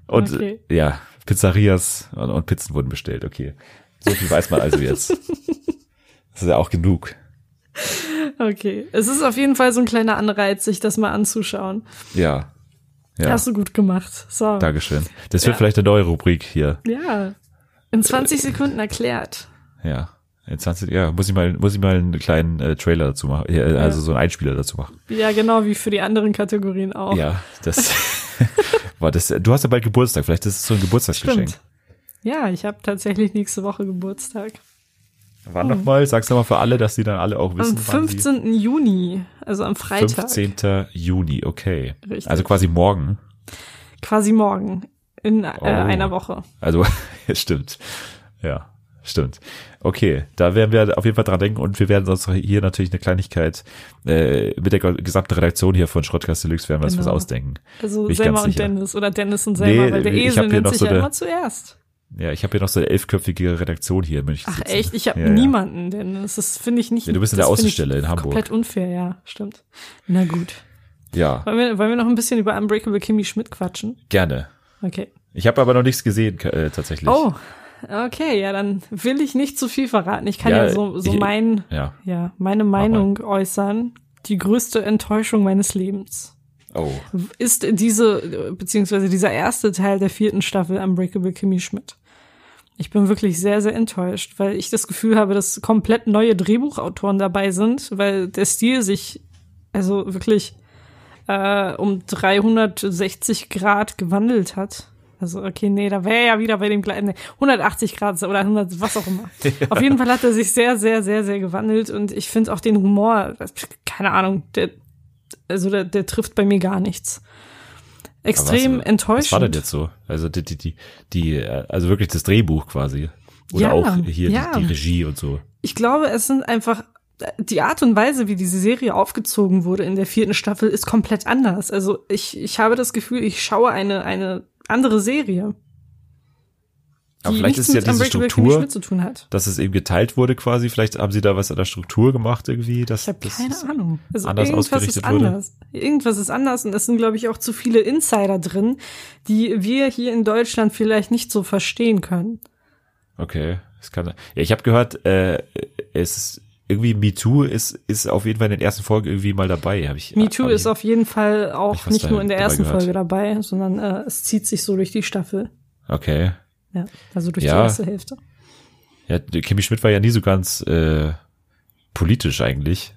[SPEAKER 1] Und
[SPEAKER 2] Okay.
[SPEAKER 1] äh, ja, Pizzerias und, und Pizzen wurden bestellt, okay. So viel weiß man also jetzt. Das ist ja auch genug.
[SPEAKER 2] Okay. Es ist auf jeden Fall so ein kleiner Anreiz, sich das mal anzuschauen.
[SPEAKER 1] Ja. Ja,
[SPEAKER 2] Hast du gut gemacht. So.
[SPEAKER 1] Dankeschön. Das wird
[SPEAKER 2] Ja.
[SPEAKER 1] vielleicht eine neue Rubrik hier.
[SPEAKER 2] Ja. In 20 Sekunden erklärt.
[SPEAKER 1] Ja. In 20, ja, muss ich mal, muss ich mal einen kleinen äh, Trailer dazu machen, äh, also so einen Einspieler dazu machen.
[SPEAKER 2] Ja, genau wie für die anderen Kategorien auch.
[SPEAKER 1] Ja, das war das. Du hast ja bald Geburtstag, vielleicht ist es so ein Geburtstagsgeschenk.
[SPEAKER 2] Stimmt. Ja, ich habe tatsächlich nächste Woche Geburtstag.
[SPEAKER 1] Wann nochmal? Sag's nochmal für alle, dass sie dann alle auch wissen.
[SPEAKER 2] Am
[SPEAKER 1] wann sie-
[SPEAKER 2] 15. Juni, also am Freitag.
[SPEAKER 1] 15. Juni, okay.
[SPEAKER 2] Richtig.
[SPEAKER 1] Also quasi morgen.
[SPEAKER 2] Quasi morgen. In äh,
[SPEAKER 1] Oh.
[SPEAKER 2] einer Woche.
[SPEAKER 1] Also, stimmt. Ja, stimmt. Okay, da werden wir auf jeden Fall dran denken und wir werden uns hier natürlich eine Kleinigkeit äh, mit der gesamten Redaktion hier von Schrottkast Deluxe werden wir uns
[SPEAKER 2] Genau.
[SPEAKER 1] was ausdenken.
[SPEAKER 2] Also Selma und
[SPEAKER 1] sicher.
[SPEAKER 2] Dennis oder Dennis und Selma,
[SPEAKER 1] Nee,
[SPEAKER 2] weil der Esel nennt sich
[SPEAKER 1] so
[SPEAKER 2] ja immer zuerst.
[SPEAKER 1] Ja, ich habe hier noch so eine elfköpfige Redaktion hier in München
[SPEAKER 2] Ach
[SPEAKER 1] sitzen.
[SPEAKER 2] echt? Ich habe
[SPEAKER 1] Ja, ja.
[SPEAKER 2] niemanden, Dennis. Das finde ich nicht.
[SPEAKER 1] Ja, du bist in der Außenstelle in Hamburg.
[SPEAKER 2] Komplett unfair, ja, stimmt. Na gut.
[SPEAKER 1] Ja,
[SPEAKER 2] Wollen wir, wollen wir noch ein bisschen über Unbreakable Kimmy Schmidt quatschen?
[SPEAKER 1] gerne.
[SPEAKER 2] Okay.
[SPEAKER 1] Ich habe aber noch nichts gesehen, äh, tatsächlich.
[SPEAKER 2] Oh, okay, ja, dann will ich nicht zu viel verraten. Ich kann ja,
[SPEAKER 1] Ja,
[SPEAKER 2] so, so
[SPEAKER 1] ich-
[SPEAKER 2] mein,
[SPEAKER 1] Ja.
[SPEAKER 2] ja, meine Meinung äußern. Die größte Enttäuschung meines Lebens
[SPEAKER 1] Oh.
[SPEAKER 2] ist diese, beziehungsweise dieser erste Teil der vierten Staffel Unbreakable Kimmy Schmidt. Ich bin wirklich sehr, sehr enttäuscht, weil ich das Gefühl habe, dass komplett neue Drehbuchautoren dabei sind, weil der Stil sich also wirklich äh, um 360 Grad gewandelt hat. Also, okay, nee, da wäre ja wieder bei dem gleichen, nee, 180 Grad oder 100, was auch immer. Auf jeden Fall hat er sich sehr, sehr, sehr, sehr gewandelt und ich finde auch den Humor, keine Ahnung, der, also der, der trifft bei mir gar nichts. Extrem
[SPEAKER 1] was,
[SPEAKER 2] enttäuschend.
[SPEAKER 1] Was war denn jetzt so? Also die, die, die, die, äh, also wirklich das Drehbuch quasi. Oder
[SPEAKER 2] Ja,
[SPEAKER 1] auch hier
[SPEAKER 2] ja.
[SPEAKER 1] die, die Regie und so.
[SPEAKER 2] Ich glaube, es sind einfach die Art und Weise, wie diese Serie aufgezogen wurde in der vierten Staffel, ist komplett anders. Also ich, ich habe das Gefühl, ich schaue eine, eine andere Serie.
[SPEAKER 1] Aber vielleicht ist ja diese Struktur-
[SPEAKER 2] Schmidt zu tun hat.
[SPEAKER 1] Dass es eben geteilt wurde quasi. Vielleicht haben sie da was an der Struktur gemacht irgendwie. Dass,
[SPEAKER 2] Ich habe keine
[SPEAKER 1] ist-
[SPEAKER 2] Ahnung. Also
[SPEAKER 1] anders
[SPEAKER 2] irgendwas ist
[SPEAKER 1] ausgerichtet wurde.
[SPEAKER 2] anders. Irgendwas ist anders und es sind, glaube ich, auch zu viele Insider drin, die wir hier in Deutschland vielleicht nicht so verstehen können.
[SPEAKER 1] Okay, das kann. Ja, ich habe gehört, äh, es ist irgendwie MeToo ist ist auf jeden Fall in den ersten Folgen irgendwie mal dabei. Hab ich.
[SPEAKER 2] Me Too
[SPEAKER 1] hab ich,
[SPEAKER 2] ist auf jeden Fall auch nicht
[SPEAKER 1] da-
[SPEAKER 2] nur in der ersten
[SPEAKER 1] gehört.
[SPEAKER 2] Folge dabei, sondern äh, es zieht sich so durch die Staffel.
[SPEAKER 1] Okay.
[SPEAKER 2] Ja, also durch
[SPEAKER 1] Ja.
[SPEAKER 2] die erste Hälfte.
[SPEAKER 1] Ja, Kimi Schmidt war ja nie so ganz äh, politisch eigentlich.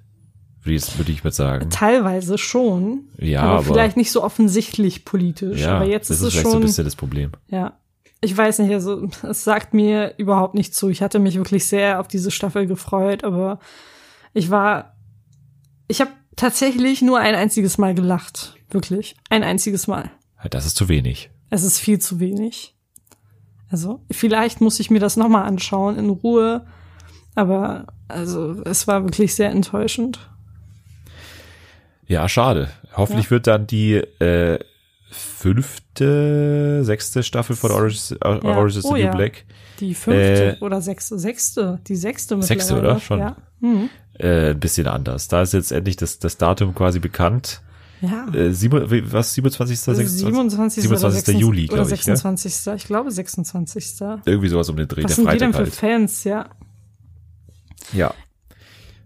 [SPEAKER 1] Würde ich, würde ich mal sagen.
[SPEAKER 2] Teilweise schon,
[SPEAKER 1] Ja,
[SPEAKER 2] aber,
[SPEAKER 1] aber,
[SPEAKER 2] vielleicht nicht so offensichtlich politisch.
[SPEAKER 1] ja,
[SPEAKER 2] aber jetzt
[SPEAKER 1] das
[SPEAKER 2] ist es
[SPEAKER 1] vielleicht so
[SPEAKER 2] schon.
[SPEAKER 1] ein bisschen das Problem.
[SPEAKER 2] Ja. Ich weiß nicht, also es sagt mir überhaupt nicht zu. Ich hatte mich wirklich sehr auf diese Staffel gefreut, aber ich war, ich habe tatsächlich nur ein einziges Mal gelacht. Wirklich. Ein einziges Mal.
[SPEAKER 1] Das ist zu wenig.
[SPEAKER 2] Es ist viel zu wenig. Also vielleicht muss ich mir das nochmal anschauen in Ruhe. Aber also es war wirklich sehr enttäuschend.
[SPEAKER 1] Ja, schade. Hoffentlich wird dann die äh, fünfte, sechste Staffel von Orange, ja. Orange is the
[SPEAKER 2] Oh
[SPEAKER 1] New
[SPEAKER 2] ja.
[SPEAKER 1] Black
[SPEAKER 2] Die fünfte
[SPEAKER 1] Äh,
[SPEAKER 2] oder sechste, sechste, die sechste
[SPEAKER 1] Sechste,
[SPEAKER 2] mittlerweile.
[SPEAKER 1] oder? Schon.
[SPEAKER 2] Ja. Mhm.
[SPEAKER 1] äh, ein bisschen anders. Da ist jetzt endlich das, das Datum quasi bekannt.
[SPEAKER 2] Ja.
[SPEAKER 1] Äh, sieben, was, 27. 26?
[SPEAKER 2] 27.
[SPEAKER 1] 27.
[SPEAKER 2] oder
[SPEAKER 1] Juli,
[SPEAKER 2] 26.
[SPEAKER 1] glaube ich. Ne?
[SPEAKER 2] 26. Ich glaube 26.
[SPEAKER 1] Irgendwie sowas um den Dreh,
[SPEAKER 2] Was
[SPEAKER 1] der
[SPEAKER 2] sind die denn
[SPEAKER 1] Freitag
[SPEAKER 2] für
[SPEAKER 1] halt.
[SPEAKER 2] Fans, ja?
[SPEAKER 1] Ja.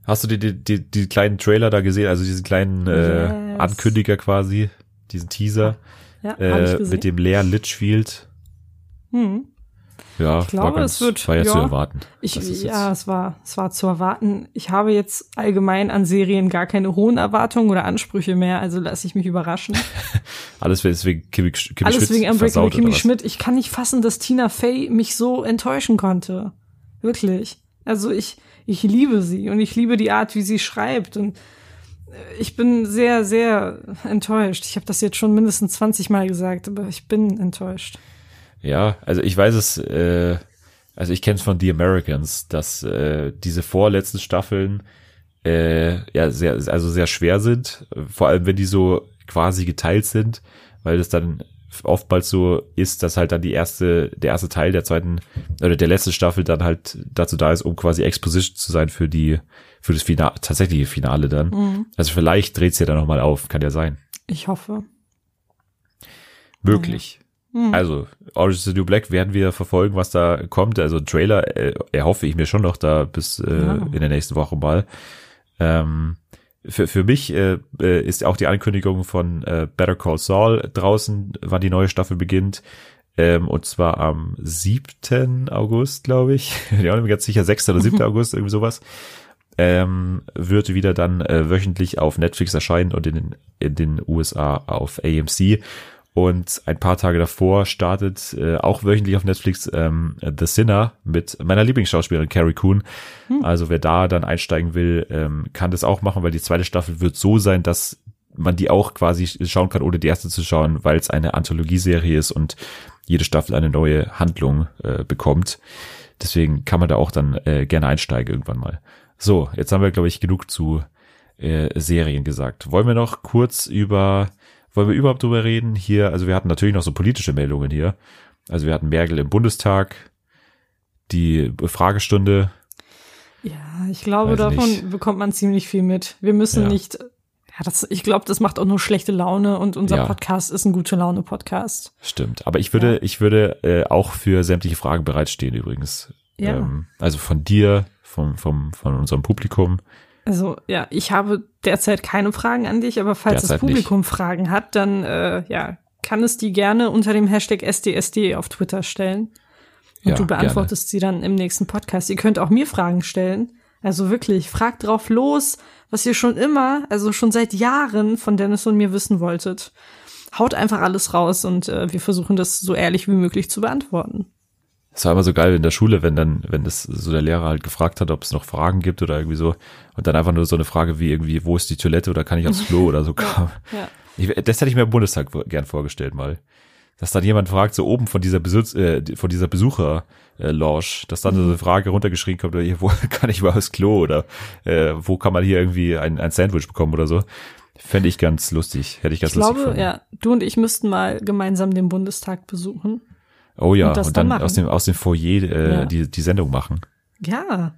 [SPEAKER 1] Hast du die, die, die, die kleinen Trailer da gesehen, also diesen kleinen äh,
[SPEAKER 2] Yes.
[SPEAKER 1] Ankündiger quasi, diesen Teaser
[SPEAKER 2] Ja,
[SPEAKER 1] äh, mit dem Lea Litchfield?
[SPEAKER 2] hm.
[SPEAKER 1] Ja,
[SPEAKER 2] Ich glaube,
[SPEAKER 1] ganz,
[SPEAKER 2] es wird-
[SPEAKER 1] war ja, zu
[SPEAKER 2] ja.
[SPEAKER 1] erwarten.
[SPEAKER 2] Ich, ja, es war, es war zu erwarten. Ich habe jetzt allgemein an Serien gar keine hohen Erwartungen oder Ansprüche mehr, also lasse ich mich überraschen.
[SPEAKER 1] Alles wegen Kimi, Kimi
[SPEAKER 2] Alles
[SPEAKER 1] Schmidt
[SPEAKER 2] wegen Unbreakable
[SPEAKER 1] was?
[SPEAKER 2] Schmidt. Ich kann nicht fassen, dass Tina Fey mich so enttäuschen konnte. Wirklich. Also ich, ich liebe sie und ich liebe die Art, wie sie schreibt und äh, ich bin sehr, sehr enttäuscht. Ich habe das jetzt schon mindestens 20 Mal gesagt, aber ich bin enttäuscht.
[SPEAKER 1] Ja, also ich weiß es, äh, also ich kenne es von The Americans, dass äh, diese vorletzten Staffeln äh, ja sehr, also sehr schwer sind, vor allem wenn die so quasi geteilt sind, weil das dann oftmals so ist, dass halt dann die erste, der erste Teil der zweiten oder der letzten Staffel dann halt dazu da ist, um quasi Exposition zu sein für die, für das Finale, tatsächliche Finale dann.
[SPEAKER 2] Mhm.
[SPEAKER 1] Also vielleicht dreht es ja dann nochmal auf, kann ja sein.
[SPEAKER 2] Ich hoffe.
[SPEAKER 1] Möglich.
[SPEAKER 2] Mhm.
[SPEAKER 1] Also, Orange is the New Black werden wir verfolgen, was da kommt. Also Trailer äh, erhoffe ich mir schon noch da bis äh,
[SPEAKER 2] Ja.
[SPEAKER 1] in der nächsten Woche mal. Ähm, für, für mich äh, äh, ist auch die Ankündigung von äh, Better Call Saul draußen, wann die neue Staffel beginnt. Ähm, und zwar am 7. August, glaube ich. Ich bin auch nicht mehr ganz sicher, 6. oder 7. August, irgendwie sowas. Ähm, wird wieder dann äh, wöchentlich auf Netflix erscheinen und in den, in den USA auf AMC. Und ein paar Tage davor startet äh, auch wöchentlich auf Netflix ähm, The Sinner mit meiner Lieblingsschauspielerin Carrie Coon. Also wer da dann einsteigen will, ähm, kann das auch machen, weil die zweite Staffel wird so sein, dass man die auch quasi schauen kann, ohne die erste zu schauen, weil es eine Anthologieserie ist und jede Staffel eine neue Handlung äh, bekommt. Deswegen kann man da auch dann äh, gerne einsteigen irgendwann mal. So, jetzt haben wir, glaube ich, genug zu äh, Serien gesagt. Wollen wir noch kurz über, wollen wir überhaupt drüber reden? Hier, also wir hatten natürlich noch so politische Meldungen hier. Also wir hatten Merkel im Bundestag, die Fragestunde.
[SPEAKER 2] Ja, ich glaube,
[SPEAKER 1] Weiß
[SPEAKER 2] davon
[SPEAKER 1] nicht.
[SPEAKER 2] bekommt man ziemlich viel mit. Wir müssen
[SPEAKER 1] Ja.
[SPEAKER 2] nicht, ja, das, ich glaube, das macht auch nur schlechte Laune und unser
[SPEAKER 1] Ja.
[SPEAKER 2] Podcast ist ein gute Laune Podcast.
[SPEAKER 1] Stimmt. Aber ich würde,
[SPEAKER 2] Ja.
[SPEAKER 1] ich würde äh, auch für sämtliche Fragen bereitstehen übrigens.
[SPEAKER 2] Ja.
[SPEAKER 1] Ähm, also von dir, vom, vom, von unserem Publikum.
[SPEAKER 2] Also ja, ich habe derzeit keine Fragen an dich, aber falls
[SPEAKER 1] Derzeit
[SPEAKER 2] das Publikum Fragen hat, dann äh, ja, kann es die gerne unter dem Hashtag SDSD auf Twitter stellen. Und
[SPEAKER 1] Ja,
[SPEAKER 2] du beantwortest sie dann im nächsten Podcast. Ihr könnt auch mir Fragen stellen. Also wirklich, fragt drauf los, was ihr schon immer, also schon seit Jahren von Dennis und mir wissen wolltet. Haut einfach alles raus und äh, wir versuchen das so ehrlich wie möglich zu beantworten.
[SPEAKER 1] Es war immer so geil in der Schule, wenn dann, wenn das so der Lehrer halt gefragt hat, ob es noch Fragen gibt oder irgendwie so. Und dann einfach nur so eine Frage wie irgendwie, wo ist die Toilette oder kann ich aufs Klo oder so kam.
[SPEAKER 2] Ja.
[SPEAKER 1] Ich, das hätte ich mir im Bundestag gern vorgestellt mal. Dass dann jemand fragt, so oben von dieser Besitz, äh, von dieser Besucher äh, Lounge, dass dann so eine Frage runtergeschrieben kommt, oder hier, wo kann ich mal aufs Klo oder äh, wo kann man hier irgendwie ein, ein Sandwich bekommen oder so. Fände ich ganz lustig. Hätte ich ganz
[SPEAKER 2] Ich
[SPEAKER 1] lustig
[SPEAKER 2] glaube,
[SPEAKER 1] gefunden.
[SPEAKER 2] ja, du und ich müssten mal gemeinsam den Bundestag besuchen.
[SPEAKER 1] Oh ja,
[SPEAKER 2] Und
[SPEAKER 1] und,
[SPEAKER 2] dann
[SPEAKER 1] dann aus dem, aus dem Foyer äh,
[SPEAKER 2] Ja.
[SPEAKER 1] die, die Sendung machen.
[SPEAKER 2] Ja.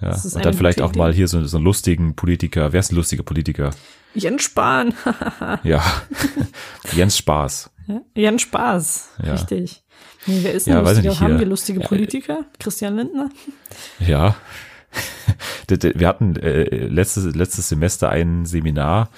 [SPEAKER 1] Ja.
[SPEAKER 2] Das ist
[SPEAKER 1] Und dann vielleicht auch mal hier so, so einen lustigen Politiker. Wer ist ein lustiger Politiker?
[SPEAKER 2] Jens Spahn.
[SPEAKER 1] Ja. Jens Spaß.
[SPEAKER 2] Ja, Jens Spaß.
[SPEAKER 1] Ja.
[SPEAKER 2] Richtig. Nee, wer ist denn
[SPEAKER 1] Ja,
[SPEAKER 2] lustiger? Haben wir lustige
[SPEAKER 1] äh,
[SPEAKER 2] Politiker? Christian Lindner?
[SPEAKER 1] Ja. Wir hatten äh, letztes, letztes Semester ein Seminar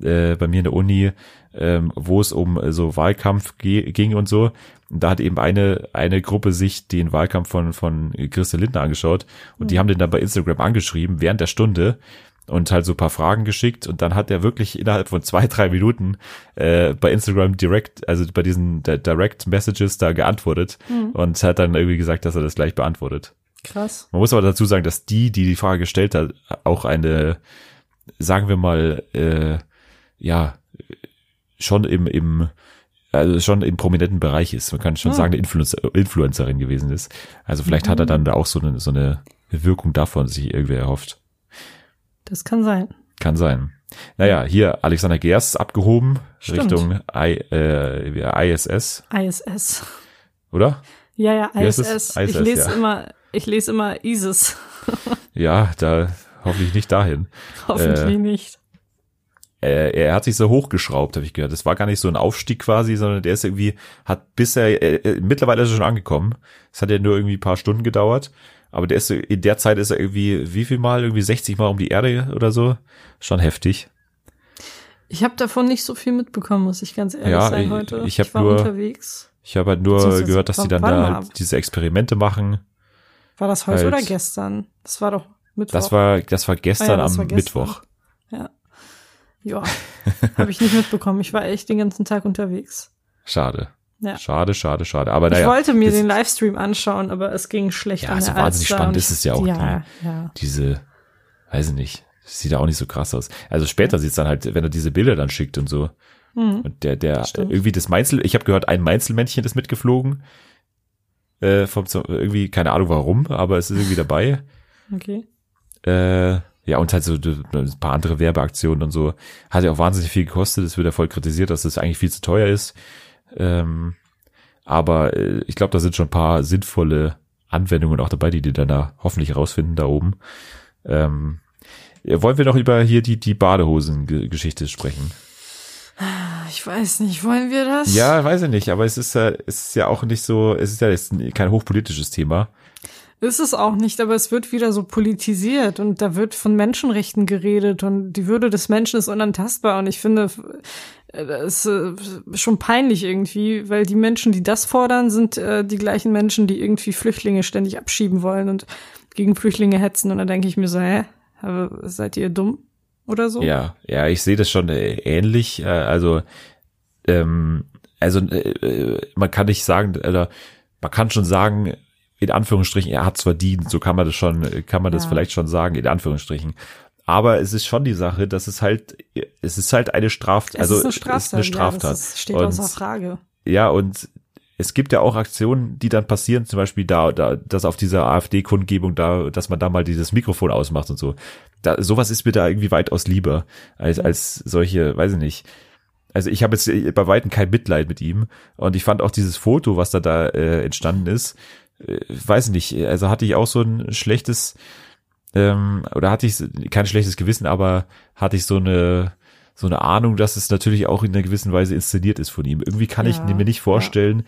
[SPEAKER 1] äh, bei mir in der Uni, ähm, wo es um äh, so Wahlkampf ging und so. Und da hat eben eine, eine Gruppe sich den Wahlkampf von, von Christian Lindner angeschaut und die haben den dann bei Instagram angeschrieben während der Stunde und halt so ein paar Fragen geschickt und dann hat er wirklich innerhalb von zwei, drei Minuten äh, bei Instagram direkt, also bei diesen Di- Direct Messages da geantwortet und hat dann irgendwie gesagt, dass er das gleich beantwortet.
[SPEAKER 2] Krass.
[SPEAKER 1] Man muss aber dazu sagen, dass die, die die Frage gestellt hat, auch eine, sagen wir mal, äh, ja, schon im, im, also schon im prominenten Bereich ist. Man kann schon
[SPEAKER 2] Ah.
[SPEAKER 1] sagen, eine Influencer, Influencerin gewesen ist. Also vielleicht hat er dann da auch so eine, so eine Wirkung davon sich irgendwie erhofft.
[SPEAKER 2] Das kann sein.
[SPEAKER 1] Kann sein. Naja, hier Alexander Gerst abgehoben
[SPEAKER 2] Stimmt.
[SPEAKER 1] Richtung I, äh, ISS,
[SPEAKER 2] ISS.
[SPEAKER 1] oder?
[SPEAKER 2] Ja, ja, ISS.
[SPEAKER 1] es?
[SPEAKER 2] ich
[SPEAKER 1] ISS,
[SPEAKER 2] lese
[SPEAKER 1] ja.
[SPEAKER 2] immer, ich lese immer ISIS.
[SPEAKER 1] Ja, da hoffentlich nicht dahin.
[SPEAKER 2] Hoffentlich
[SPEAKER 1] Äh,
[SPEAKER 2] nicht.
[SPEAKER 1] Äh, er hat sich so hochgeschraubt, habe ich gehört. Das war gar nicht so ein Aufstieg quasi, sondern der ist irgendwie, hat bisher, äh, äh, mittlerweile ist er schon angekommen. Es hat ja nur irgendwie ein paar Stunden gedauert. Aber der ist, in der Zeit ist er irgendwie, wie viel Mal? Irgendwie 60 Mal um die Erde oder so. Schon heftig.
[SPEAKER 2] Ich habe davon nicht so viel mitbekommen, muss ich ganz ehrlich
[SPEAKER 1] Ja,
[SPEAKER 2] sein
[SPEAKER 1] ich-
[SPEAKER 2] heute.
[SPEAKER 1] ich hab
[SPEAKER 2] war
[SPEAKER 1] nur-
[SPEAKER 2] unterwegs.
[SPEAKER 1] Ich habe halt nur gehört, dass die dann da halt diese Experimente machen.
[SPEAKER 2] War das heute
[SPEAKER 1] halt-
[SPEAKER 2] oder gestern? Das war doch Mittwoch.
[SPEAKER 1] Das war, das war gestern
[SPEAKER 2] Ah ja, das
[SPEAKER 1] am
[SPEAKER 2] war gestern.
[SPEAKER 1] Mittwoch.
[SPEAKER 2] Ja. Ja. habe ich nicht mitbekommen. Ich war echt den ganzen Tag unterwegs.
[SPEAKER 1] Schade.
[SPEAKER 2] Ja.
[SPEAKER 1] Schade, schade, schade. Aber
[SPEAKER 2] ich
[SPEAKER 1] naja,
[SPEAKER 2] wollte mir
[SPEAKER 1] das-
[SPEAKER 2] den Livestream anschauen, aber es ging schlecht
[SPEAKER 1] Ja,
[SPEAKER 2] an
[SPEAKER 1] so
[SPEAKER 2] der
[SPEAKER 1] wahnsinnig spannend ist es ja auch
[SPEAKER 2] Ja, ja.
[SPEAKER 1] diese, weiß ich nicht, das sieht ja auch nicht so krass aus. Also später sieht's dann halt, wenn er diese Bilder dann schickt und so.
[SPEAKER 2] Hm.
[SPEAKER 1] Und der, der,
[SPEAKER 2] Stimmt.
[SPEAKER 1] irgendwie das Meinzel, ich habe gehört, ein Meinzelmännchen ist mitgeflogen. Äh, vom, irgendwie, keine Ahnung warum, aber es ist irgendwie dabei.
[SPEAKER 2] Okay.
[SPEAKER 1] Äh, ja, und halt so ein paar andere Werbeaktionen und so. Hat ja auch wahnsinnig viel gekostet. Es wird ja voll kritisiert, dass das eigentlich viel zu teuer ist. Ähm, aber äh, ich glaube, da sind schon ein paar sinnvolle Anwendungen auch dabei, die die dann da hoffentlich rausfinden da oben. Ähm, wollen wir noch über hier die, die Badehosen-Geschichte sprechen?
[SPEAKER 2] Ich weiß nicht, wollen wir das?
[SPEAKER 1] Ja, weiß ich nicht, aber es ist ja, es ist ja auch nicht so, es ist ja jetzt kein hochpolitisches Thema.
[SPEAKER 2] Ist es auch nicht, aber es wird wieder so politisiert und da wird von Menschenrechten geredet und die Würde des Menschen ist unantastbar und ich finde, äh, das ist äh, schon peinlich irgendwie, weil die Menschen, die das fordern, sind äh, die gleichen Menschen, die irgendwie Flüchtlinge ständig abschieben wollen und gegen Flüchtlinge hetzen und dann denke ich mir so, hä, seid ihr dumm oder so?
[SPEAKER 1] Ja, ja, ich sehe das schon äh, ähnlich. Äh, also, ähm, also äh, äh, man kann nicht sagen, oder man kann schon sagen, in Anführungsstrichen, er hat's verdient. So kann man das schon, kann man das
[SPEAKER 2] Ja.
[SPEAKER 1] vielleicht schon sagen, in Anführungsstrichen. Aber es ist schon die Sache, dass es halt, es ist halt eine Straftat.
[SPEAKER 2] Es
[SPEAKER 1] Also
[SPEAKER 2] ist eine
[SPEAKER 1] es
[SPEAKER 2] Straftat.
[SPEAKER 1] eine Straftat.
[SPEAKER 2] Ja, das ist, steht
[SPEAKER 1] Und-
[SPEAKER 2] außer Frage.
[SPEAKER 1] Ja, und es gibt ja auch Aktionen, die dann passieren, zum Beispiel da, da, dass auf dieser AfD-Kundgebung da, dass man da mal dieses Mikrofon ausmacht und so. Da, sowas ist mir da irgendwie weitaus lieber als, als solche, weiß ich nicht. Also ich habe jetzt bei Weitem kein Mitleid mit ihm und ich fand auch dieses Foto, was da da äh, entstanden ist, weiß nicht, also hatte ich auch so ein schlechtes, ähm, oder hatte ich kein schlechtes Gewissen, aber hatte ich so eine, so eine Ahnung, dass es natürlich auch in einer gewissen Weise inszeniert ist von ihm. Irgendwie kann ich
[SPEAKER 2] Ja,
[SPEAKER 1] mir nicht vorstellen,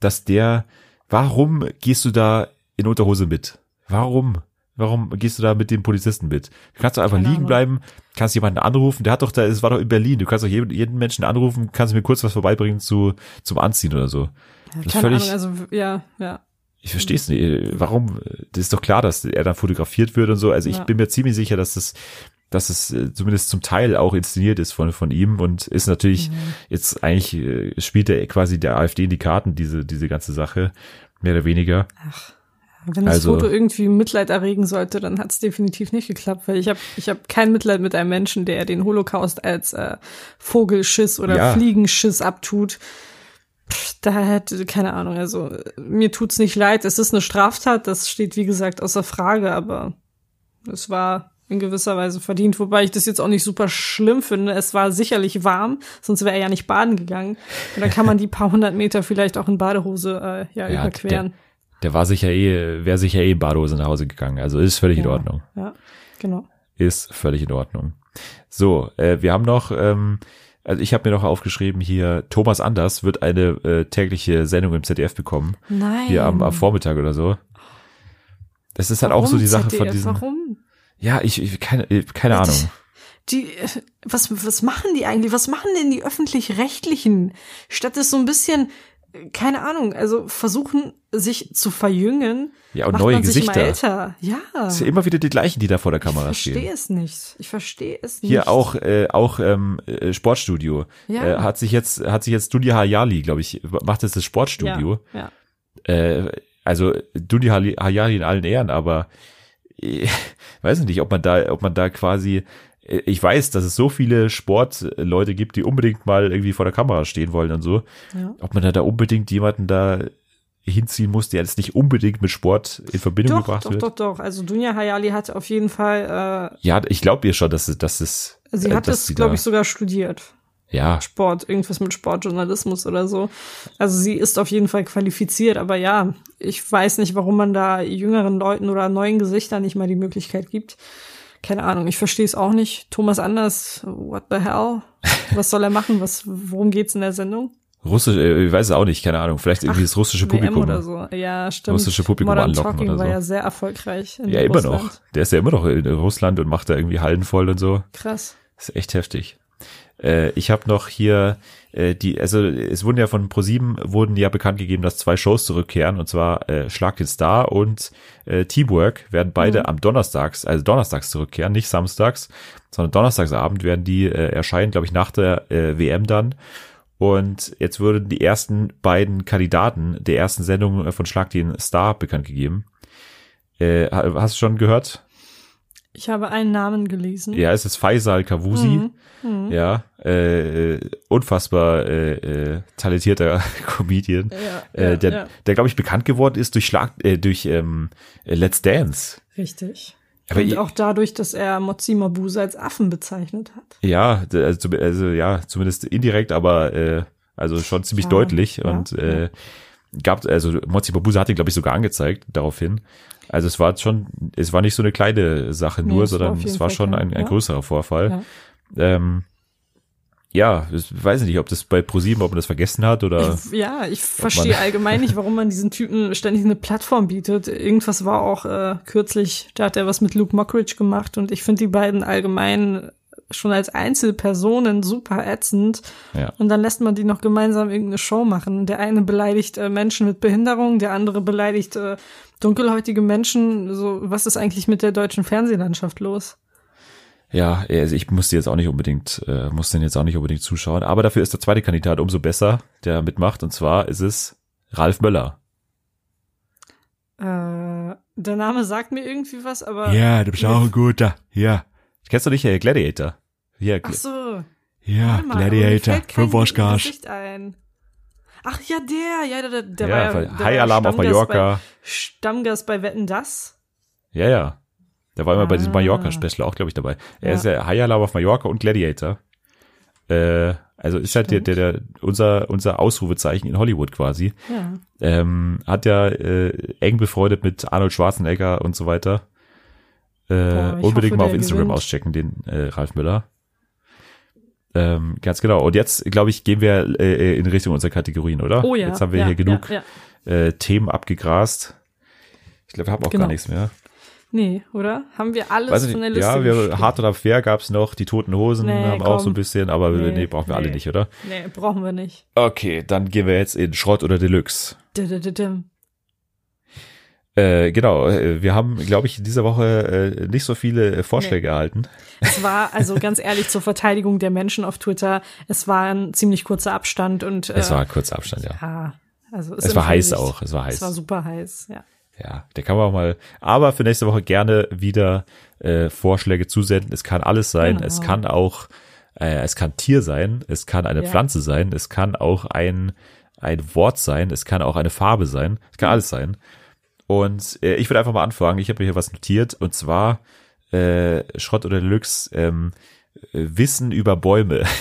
[SPEAKER 1] dass der, warum gehst du da in Unterhose mit? Warum? Warum gehst du da mit dem Polizisten mit? Du kannst doch einfach
[SPEAKER 2] Keine
[SPEAKER 1] liegen
[SPEAKER 2] Ahnung.
[SPEAKER 1] bleiben, kannst jemanden anrufen, der hat doch da, es war doch in Berlin, du kannst doch jeden, jeden Menschen anrufen, kannst mir kurz was vorbeibringen zu, zum Anziehen oder so.
[SPEAKER 2] Ja, keine
[SPEAKER 1] völlig-
[SPEAKER 2] Ahnung, also ja, ja.
[SPEAKER 1] Ich verstehe es nicht. Warum? Das ist doch klar, dass er dann fotografiert wird und so. Also ich
[SPEAKER 2] Ja.
[SPEAKER 1] bin mir ziemlich sicher, dass das, dass es äh, zumindest zum Teil auch inszeniert ist von, von ihm und ist natürlich
[SPEAKER 2] Mhm.
[SPEAKER 1] jetzt eigentlich äh, spielt er quasi der AfD in die Karten, diese, diese ganze Sache. Mehr oder weniger.
[SPEAKER 2] Wenn das
[SPEAKER 1] Also-
[SPEAKER 2] Foto irgendwie Mitleid erregen sollte, dann hat es definitiv nicht geklappt, weil ich habe ich hab kein Mitleid mit einem Menschen, der den Holocaust als äh, Vogelschiss oder
[SPEAKER 1] Ja.
[SPEAKER 2] Fliegenschiss abtut. Da hätte, keine Ahnung, also mir tut's nicht leid. Es ist eine Straftat, das steht wie gesagt außer Frage, aber es war in gewisser Weise verdient, wobei ich das jetzt auch nicht super schlimm finde. Es war sicherlich warm, sonst wäre er ja nicht baden gegangen. Und dann kann man die paar hundert Meter vielleicht auch in Badehose äh, ja,
[SPEAKER 1] Ja,
[SPEAKER 2] überqueren.
[SPEAKER 1] Der, der war sicher eh, wäre sicher eh in Badehose nach Hause gegangen. Also ist völlig in
[SPEAKER 2] ja,
[SPEAKER 1] Ordnung.
[SPEAKER 2] Ja, genau.
[SPEAKER 1] Ist völlig in Ordnung. So, äh, wir haben noch, ähm, also ich habe mir noch aufgeschrieben hier, Thomas Anders wird eine äh, tägliche Sendung im ZDF bekommen.
[SPEAKER 2] Nein.
[SPEAKER 1] Hier am, am Vormittag oder so. Das ist halt auch so
[SPEAKER 2] Warum
[SPEAKER 1] die Sache
[SPEAKER 2] ZDF?
[SPEAKER 1] von diesen.
[SPEAKER 2] Warum?
[SPEAKER 1] Ja, ich, ich keine, äh, keine Ahnung.
[SPEAKER 2] Die, äh, was, was machen die eigentlich? Was machen denn die öffentlich-rechtlichen? Statt es so ein bisschen, keine Ahnung, also versuchen, sich zu verjüngen,
[SPEAKER 1] Ja, und neue Gesichter.
[SPEAKER 2] älter. Ja.
[SPEAKER 1] Es sind immer wieder die gleichen, die da vor der
[SPEAKER 2] Ich
[SPEAKER 1] Kamera
[SPEAKER 2] verstehe
[SPEAKER 1] stehen.
[SPEAKER 2] es nicht. Ich verstehe es nicht.
[SPEAKER 1] Hier auch, äh, auch ähm, äh, Sportstudio.
[SPEAKER 2] Ja.
[SPEAKER 1] Äh, hat sich jetzt, hat sich jetzt Dunia Hayali, glaube ich, macht jetzt das Sportstudio.
[SPEAKER 2] Ja,
[SPEAKER 1] Äh, also Hali- Hayali in allen Ehren, aber äh, weiß ich nicht, ob man da, ob man da quasi ich weiß, dass es so viele Sportleute gibt, die unbedingt mal irgendwie vor der Kamera stehen wollen und so.
[SPEAKER 2] ja.
[SPEAKER 1] Ob man da, da unbedingt jemanden da hinziehen muss, der jetzt nicht unbedingt mit Sport in Verbindung
[SPEAKER 2] Doch,
[SPEAKER 1] gebracht
[SPEAKER 2] doch,
[SPEAKER 1] wird.
[SPEAKER 2] doch, doch. Also Dunja Hayali hat auf jeden Fall,
[SPEAKER 1] Ja, ich glaube ihr schon, dass es, dass es,
[SPEAKER 2] äh, sie
[SPEAKER 1] äh,
[SPEAKER 2] hat
[SPEAKER 1] dass
[SPEAKER 2] es, glaube ich, sogar studiert.
[SPEAKER 1] ja,
[SPEAKER 2] Sport, irgendwas mit Sportjournalismus oder so. Also sie ist auf jeden Fall qualifiziert, aber ja, ich weiß nicht, warum man da jüngeren Leuten oder neuen Gesichtern nicht mal die Möglichkeit gibt. Keine Ahnung, ich verstehe es auch nicht. Thomas Anders, what the hell? Was soll er machen? Was, worum geht's in der Sendung?
[SPEAKER 1] russisch, äh, ich weiß es auch nicht, keine Ahnung, vielleicht irgendwie das russische
[SPEAKER 2] WM
[SPEAKER 1] Publikum.
[SPEAKER 2] oder so. Ja, stimmt.
[SPEAKER 1] Russische Publikum
[SPEAKER 2] Modern
[SPEAKER 1] anlocken
[SPEAKER 2] Talking
[SPEAKER 1] oder
[SPEAKER 2] war
[SPEAKER 1] so.
[SPEAKER 2] ja sehr erfolgreich.
[SPEAKER 1] Ja, immer
[SPEAKER 2] Russland.
[SPEAKER 1] noch. Der ist ja immer noch in Russland und macht da irgendwie Hallen voll und so.
[SPEAKER 2] Krass.
[SPEAKER 1] Das ist echt heftig. Äh, ich habe noch hier äh, die, also es wurden ja von ProSieben wurden ja bekannt gegeben, dass zwei Shows zurückkehren und zwar äh, Schlag den Star und äh, Teamwork werden beide
[SPEAKER 2] Mhm.
[SPEAKER 1] am Donnerstags, also Donnerstags zurückkehren, nicht samstags, sondern Donnerstagsabend werden die äh, erscheinen, glaube ich, nach der äh, WM dann. Und jetzt wurden die ersten beiden Kandidaten der ersten Sendung äh, von Schlag den Star bekannt gegeben. Äh, ha- hast du schon gehört?
[SPEAKER 2] Ich habe einen Namen gelesen.
[SPEAKER 1] Ja, es ist Faisal Kavusi.
[SPEAKER 2] Mhm. Mhm.
[SPEAKER 1] Ja, äh, äh, unfassbar äh, äh, talentierter Comedian,
[SPEAKER 2] Ja,
[SPEAKER 1] äh,
[SPEAKER 2] ja,
[SPEAKER 1] der,
[SPEAKER 2] ja.
[SPEAKER 1] der glaube ich bekannt geworden ist durch Schlag, äh, durch ähm, äh, Let's Dance.
[SPEAKER 2] Richtig.
[SPEAKER 1] Aber
[SPEAKER 2] und auch dadurch, dass er Mozi Mabuse als Affen bezeichnet hat.
[SPEAKER 1] Ja, also, also ja, zumindest indirekt, aber äh, also schon ziemlich
[SPEAKER 2] Ja,
[SPEAKER 1] deutlich und äh, gab also Mozi Babuse hat ihn glaube ich sogar angezeigt daraufhin. Also es war schon, es war nicht so eine kleine Sache
[SPEAKER 2] Nee,
[SPEAKER 1] nur, sondern es war
[SPEAKER 2] Fall
[SPEAKER 1] schon ein, ein
[SPEAKER 2] ja.
[SPEAKER 1] größerer Vorfall.
[SPEAKER 2] Ja.
[SPEAKER 1] Ähm, ja, ich weiß nicht, ob das bei ProSieben, ob man das vergessen hat oder
[SPEAKER 2] Ich, ja, ich verstehe allgemein nicht, warum man diesen Typen ständig eine Plattform bietet. Irgendwas war auch äh, kürzlich, da hat er was mit Luke Mockridge gemacht und ich finde die beiden allgemein schon als Einzelpersonen super ätzend.
[SPEAKER 1] ja.
[SPEAKER 2] Und dann lässt man die noch gemeinsam irgendeine Show machen. Der eine beleidigt äh, Menschen mit Behinderung, der andere beleidigt äh, dunkelhäutige Menschen. So, was ist eigentlich mit der deutschen Fernsehlandschaft los?
[SPEAKER 1] Ja, also ich musste jetzt auch nicht unbedingt, äh, musste den jetzt auch nicht unbedingt zuschauen, aber dafür ist der zweite Kandidat umso besser, der mitmacht, und zwar ist es Ralf Möller.
[SPEAKER 2] Äh, der Name sagt mir irgendwie was, aber.
[SPEAKER 1] Ja, du bist auch ein guter. Ja. Kennst du nicht äh, Gladiator? Ja,
[SPEAKER 2] Ach so.
[SPEAKER 1] ja
[SPEAKER 2] mal, kein Gesicht ein. Ach ja, der, ja, der, der
[SPEAKER 1] ja,
[SPEAKER 2] war ja.
[SPEAKER 1] High Alarm auf Mallorca.
[SPEAKER 2] Bei, Stammgast bei Wetten das.
[SPEAKER 1] Ja, ja. Der war immer bei diesem
[SPEAKER 2] Ah.
[SPEAKER 1] Mallorca-Special auch, glaube ich, dabei. Er
[SPEAKER 2] Ja.
[SPEAKER 1] ist ja High Alarm auf Mallorca und Gladiator. Äh, also ist halt der, der, der, unser, unser Ausrufezeichen in Hollywood quasi.
[SPEAKER 2] Ja.
[SPEAKER 1] Ähm, hat ja äh, eng befreundet mit Arnold Schwarzenegger und so weiter. Äh,
[SPEAKER 2] Boah,
[SPEAKER 1] unbedingt
[SPEAKER 2] hoffe,
[SPEAKER 1] mal auf Instagram
[SPEAKER 2] gewinnt.
[SPEAKER 1] auschecken, den äh, Ralf Müller. Ähm, ganz genau. Und jetzt, glaube ich, gehen wir äh, in Richtung unserer Kategorien, oder?
[SPEAKER 2] Oh ja.
[SPEAKER 1] Jetzt haben wir
[SPEAKER 2] ja,
[SPEAKER 1] hier genug
[SPEAKER 2] Ja, ja.
[SPEAKER 1] Äh, Themen abgegrast. Ich glaube, wir haben auch
[SPEAKER 2] Genau.
[SPEAKER 1] gar nichts mehr.
[SPEAKER 2] Nee, oder? Haben wir alles
[SPEAKER 1] Weiß
[SPEAKER 2] von der. Liste
[SPEAKER 1] Ja, wir,
[SPEAKER 2] gestrichen?
[SPEAKER 1] hart oder fair gab's noch. Die Toten Hosen
[SPEAKER 2] Nee,
[SPEAKER 1] haben auch so ein
[SPEAKER 2] komm.
[SPEAKER 1] bisschen, aber nee,
[SPEAKER 2] Nee,
[SPEAKER 1] brauchen wir alle
[SPEAKER 2] nee.
[SPEAKER 1] nicht, oder?
[SPEAKER 2] Nee, brauchen wir nicht.
[SPEAKER 1] Okay, dann gehen wir jetzt in Schrott oder Deluxe.
[SPEAKER 2] Didididim.
[SPEAKER 1] Äh, genau, äh, wir haben, glaube ich, in dieser Woche äh, nicht so viele äh, Vorschläge erhalten.
[SPEAKER 2] Es war, also ganz ehrlich, zur Verteidigung der Menschen auf Twitter, es war ein ziemlich kurzer Abstand und äh,
[SPEAKER 1] Es war ein kurzer Abstand, ja.
[SPEAKER 2] ja, also
[SPEAKER 1] Es war heiß
[SPEAKER 2] Hinsicht-
[SPEAKER 1] auch, es war heiß.
[SPEAKER 2] Es war super heiß, ja.
[SPEAKER 1] Ja, der kann man auch mal, aber für nächste Woche gerne wieder äh, Vorschläge zusenden. Es kann alles sein.
[SPEAKER 2] Genau.
[SPEAKER 1] Es kann auch, äh, es kann Tier sein, es kann eine
[SPEAKER 2] Ja.
[SPEAKER 1] Pflanze sein, es kann auch ein, ein Wort sein, es kann auch eine Farbe sein, es kann alles sein. Und äh, ich würde einfach mal anfangen. Ich habe mir hier was notiert und zwar äh, Schrott oder Deluxe, ähm, äh, Wissen über Bäume.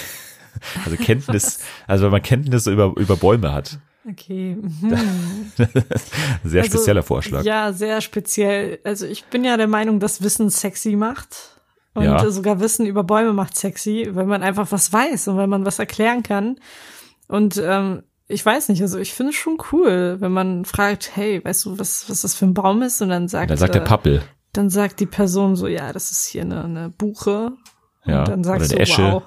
[SPEAKER 1] Also Kenntnis, also wenn man Kenntnisse über, über Bäume hat.
[SPEAKER 2] Okay. Mhm.
[SPEAKER 1] Sehr
[SPEAKER 2] Also,
[SPEAKER 1] spezieller Vorschlag.
[SPEAKER 2] Ja, sehr speziell. Also ich bin ja der Meinung, dass Wissen sexy macht. Und
[SPEAKER 1] Ja.
[SPEAKER 2] sogar Wissen über Bäume macht sexy, wenn man einfach was weiß und wenn man was erklären kann. Und ähm, ich weiß nicht, also ich finde es schon cool, wenn man fragt, hey, weißt du, was, was das für ein Baum ist? Und dann sagt,
[SPEAKER 1] Dann sagt der
[SPEAKER 2] äh,
[SPEAKER 1] Pappel.
[SPEAKER 2] dann sagt die Person so, ja, das ist hier eine, eine Buche.
[SPEAKER 1] Ja,
[SPEAKER 2] und dann sagst
[SPEAKER 1] oder eine
[SPEAKER 2] du,
[SPEAKER 1] Esche.
[SPEAKER 2] wow.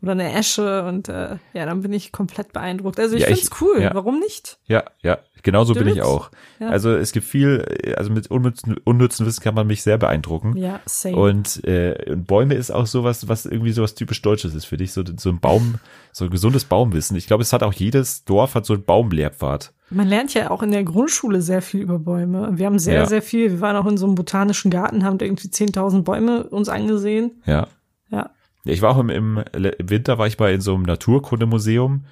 [SPEAKER 2] Oder eine Esche und äh, ja, dann bin ich komplett beeindruckt. Also ich
[SPEAKER 1] Ja,
[SPEAKER 2] finde es cool,
[SPEAKER 1] ja.
[SPEAKER 2] warum nicht?
[SPEAKER 1] Ja, ja, genauso bin ich auch.
[SPEAKER 2] Ja.
[SPEAKER 1] Also es gibt viel, also mit unnützen, unnützen Wissen kann man mich sehr beeindrucken.
[SPEAKER 2] Ja, same.
[SPEAKER 1] Und, äh, und Bäume ist auch sowas, was irgendwie sowas typisch Deutsches ist für dich. So, so ein Baum, so ein gesundes Baumwissen. Ich glaube, es hat auch jedes Dorf hat so einen Baumlehrpfad.
[SPEAKER 2] Man lernt ja auch in der Grundschule sehr viel über Bäume. Wir haben sehr,
[SPEAKER 1] Ja.
[SPEAKER 2] sehr viel. Wir waren auch in so einem botanischen Garten, haben irgendwie 10.000 Bäume uns angesehen.
[SPEAKER 1] Ja.
[SPEAKER 2] Ja.
[SPEAKER 1] Ich war auch im, im, im Winter war ich mal in so einem Naturkundemuseum